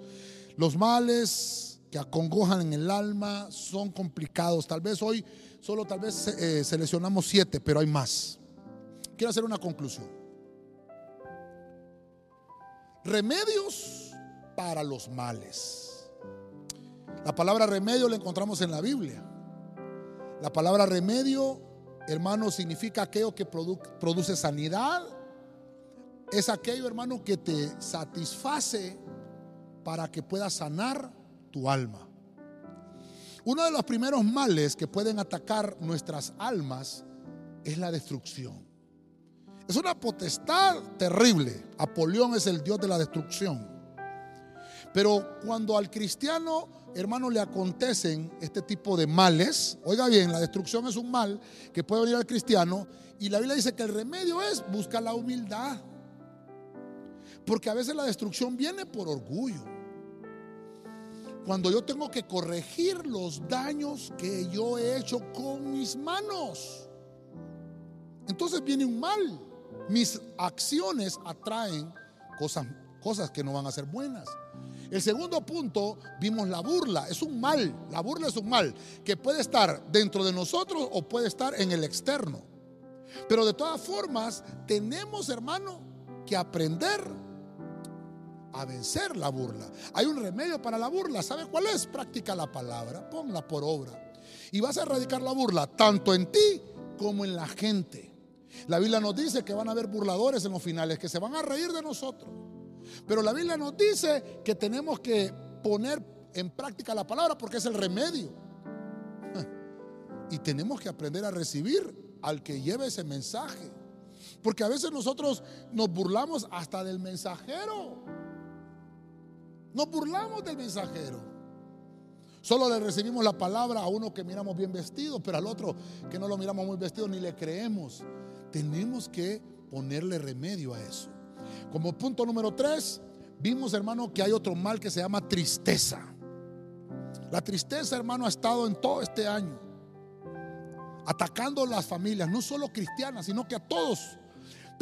Los males que acongojan en el alma son complicados. Tal vez hoy solo tal vez eh, seleccionamos siete, pero hay más. Quiero hacer una conclusión. Remedios para los males. La palabra remedio la encontramos en la Biblia. La palabra remedio, hermano, significa aquello que produ produce sanidad. Es aquello, hermano, que te satisface para que puedas sanar tu alma. Uno de los primeros males que pueden atacar nuestras almas es la destrucción. Es una potestad terrible. Apolión es el Dios de la destrucción. Pero cuando al cristiano, hermano, le acontecen este tipo de males, oiga bien, la destrucción es un mal que puede venir al cristiano y la Biblia dice que el remedio es buscar la humildad. Porque a veces la destrucción viene por orgullo. Cuando yo tengo que corregir los daños que yo he hecho con mis manos. Entonces viene un mal. Mis acciones atraen cosas, cosas que no van a ser buenas. El segundo punto, vimos la burla. Es un mal. La burla es un mal que puede estar dentro de nosotros o puede estar en el externo. Pero de todas formas, tenemos, hermano, que aprender a vencer la burla. Hay un remedio para la burla. ¿Sabe cuál es? Practica la palabra, ponla por obra. Y vas a erradicar la burla tanto en ti como en la gente. La Biblia nos dice que van a haber burladores en los finales, que se van a reír de nosotros. Pero la Biblia nos dice que tenemos que poner en práctica la palabra porque es el remedio. [laughs] Y tenemos que aprender a recibir al que lleve ese mensaje. Porque a veces nosotros nos burlamos hasta del mensajero. Nos burlamos del mensajero. Solo le recibimos la palabra a uno que miramos bien vestido, pero al otro que no lo miramos muy vestido ni le creemos. Tenemos que ponerle remedio a eso. Como punto número tres, vimos, hermano, que hay otro mal que se llama tristeza. La tristeza, hermano, ha estado en todo este año, atacando a las familias, no solo cristianas, sino que a todos.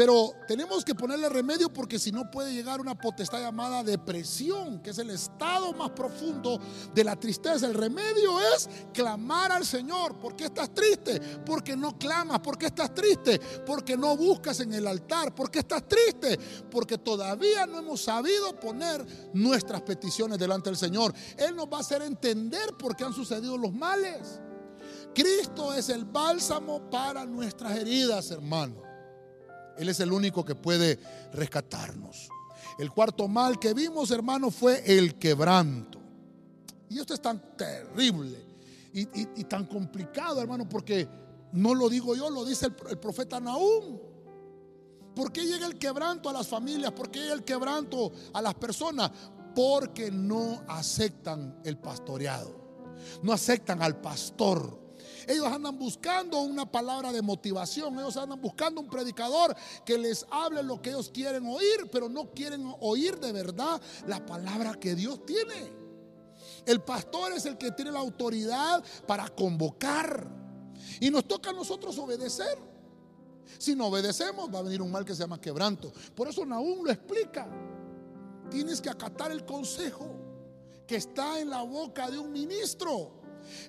Pero tenemos que ponerle remedio porque si no puede llegar una potestad llamada depresión, que es el estado más profundo de la tristeza. El remedio es clamar al Señor. ¿Por qué estás triste? Porque no clamas. ¿Por qué estás triste? Porque no buscas en el altar. ¿Por qué estás triste? Porque todavía no hemos sabido poner nuestras peticiones delante del Señor. Él nos va a hacer entender por qué han sucedido los males. Cristo es el bálsamo para nuestras heridas, hermano. Él es el único que puede rescatarnos. El cuarto mal que vimos, hermano, fue el quebranto. Y esto es tan terrible y, tan complicado, hermano, porque no lo digo yo, lo dice el, el profeta Nahum. ¿Por qué llega el quebranto a las familias? ¿Por qué llega el quebranto a las personas? Porque no aceptan el pastoreado. No aceptan al pastor. Ellos andan buscando una palabra de motivación. Ellos andan buscando un predicador que les hable lo que ellos quieren oír, pero no quieren oír de verdad la palabra que Dios tiene. El pastor es el que tiene la autoridad para convocar. Y nos toca a nosotros obedecer. Si no obedecemos, va a venir un mal que se llama quebranto. Por eso Nahum lo explica. Tienes que acatar el consejo que está en la boca de un ministro.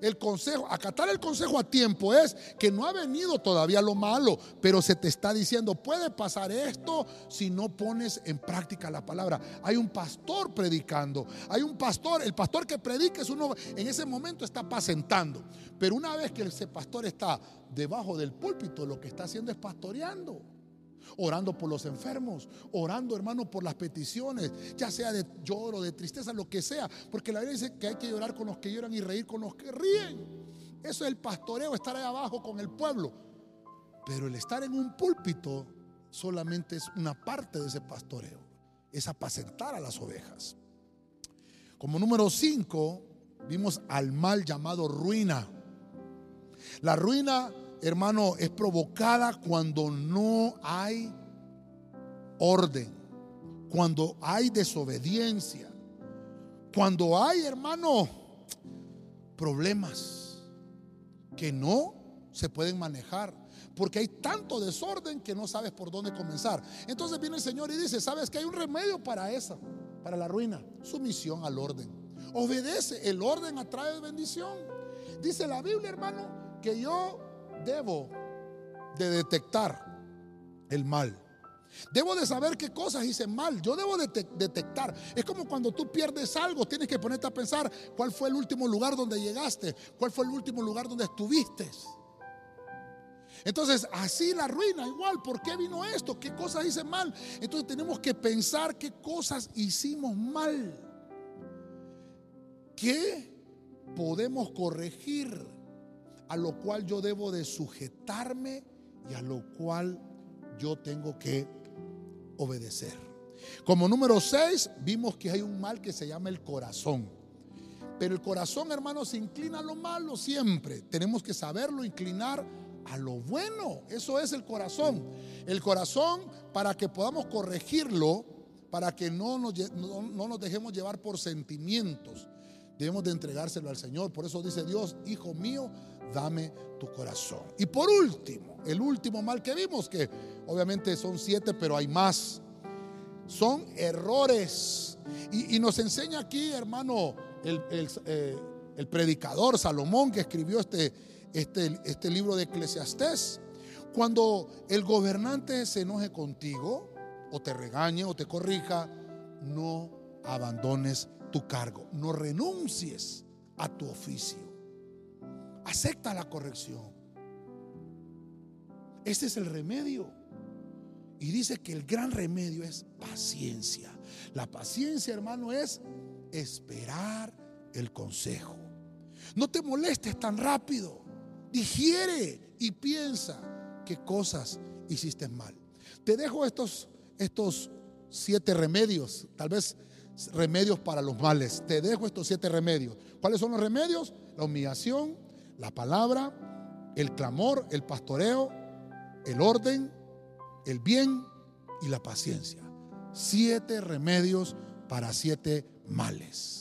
El consejo, acatar el consejo a tiempo es que no ha venido todavía lo malo, pero se te está diciendo, puede pasar esto si no pones en práctica la palabra. Hay un pastor predicando, hay un pastor, el pastor que predica es uno, en ese momento está apacentando, pero una vez que ese pastor está debajo del púlpito, lo que está haciendo es pastoreando orando por los enfermos, orando, hermano, por las peticiones, ya sea de lloro, de tristeza, lo que sea, porque la Biblia dice que hay que llorar con los que lloran y reír con los que ríen. Eso es el pastoreo, estar ahí abajo con el pueblo. Pero el estar en un púlpito solamente es una parte de ese pastoreo, es apacentar a las ovejas. Como número 5, vimos al mal llamado ruina. La ruina hermano, es provocada cuando no hay orden, cuando hay desobediencia, cuando hay, hermano, problemas que no se pueden manejar. Porque hay tanto desorden que no sabes por dónde comenzar. Entonces viene el Señor y dice, ¿sabes que hay un remedio para esa, para la ruina? Sumisión al orden. Obedece, el orden atrae bendición. Dice la Biblia, hermano, que yo debo de detectar el mal. Debo de saber qué cosas hice mal. Yo debo de detectar. Es como cuando tú pierdes algo, tienes que ponerte a pensar cuál fue el último lugar donde llegaste, cuál fue el último lugar donde estuviste. Entonces, así la ruina, igual, ¿por qué vino esto? ¿Qué cosas hice mal? Entonces tenemos que pensar qué cosas hicimos mal. ¿Qué podemos corregir? A lo cual yo debo de sujetarme y a lo cual yo tengo que obedecer. Como número 6, vimos que hay un mal que se llama el corazón. Pero el corazón, hermano, se inclina a lo malo siempre. Tenemos que saberlo inclinar a lo bueno. Eso es el corazón. El corazón, para que podamos corregirlo, para que no nos, no nos dejemos llevar por sentimientos, debemos de entregárselo al Señor. Por eso dice Dios, hijo mío, dame tu corazón. Y por último, el último mal que vimos, que obviamente son siete, pero hay más, son errores. Y, nos enseña aquí, hermano, el, eh, el, predicador Salomón que escribió este, este, este libro de Eclesiastés. Cuando el gobernante se enoje contigo, o te regañe, o te corrija, no abandones tu cargo, no renuncies a tu oficio. Acepta la corrección. Este es el remedio. Y dice que el gran remedio es paciencia. La paciencia, hermano, es esperar el consejo. No te molestes tan rápido. Digiere y piensa qué cosas hiciste mal. Te dejo estos, estos siete remedios, tal vez remedios para los males. Te dejo estos siete remedios. ¿Cuáles son los remedios? La humillación, la palabra, el clamor, el pastoreo, el orden, el bien y la paciencia. Siete remedios para siete males.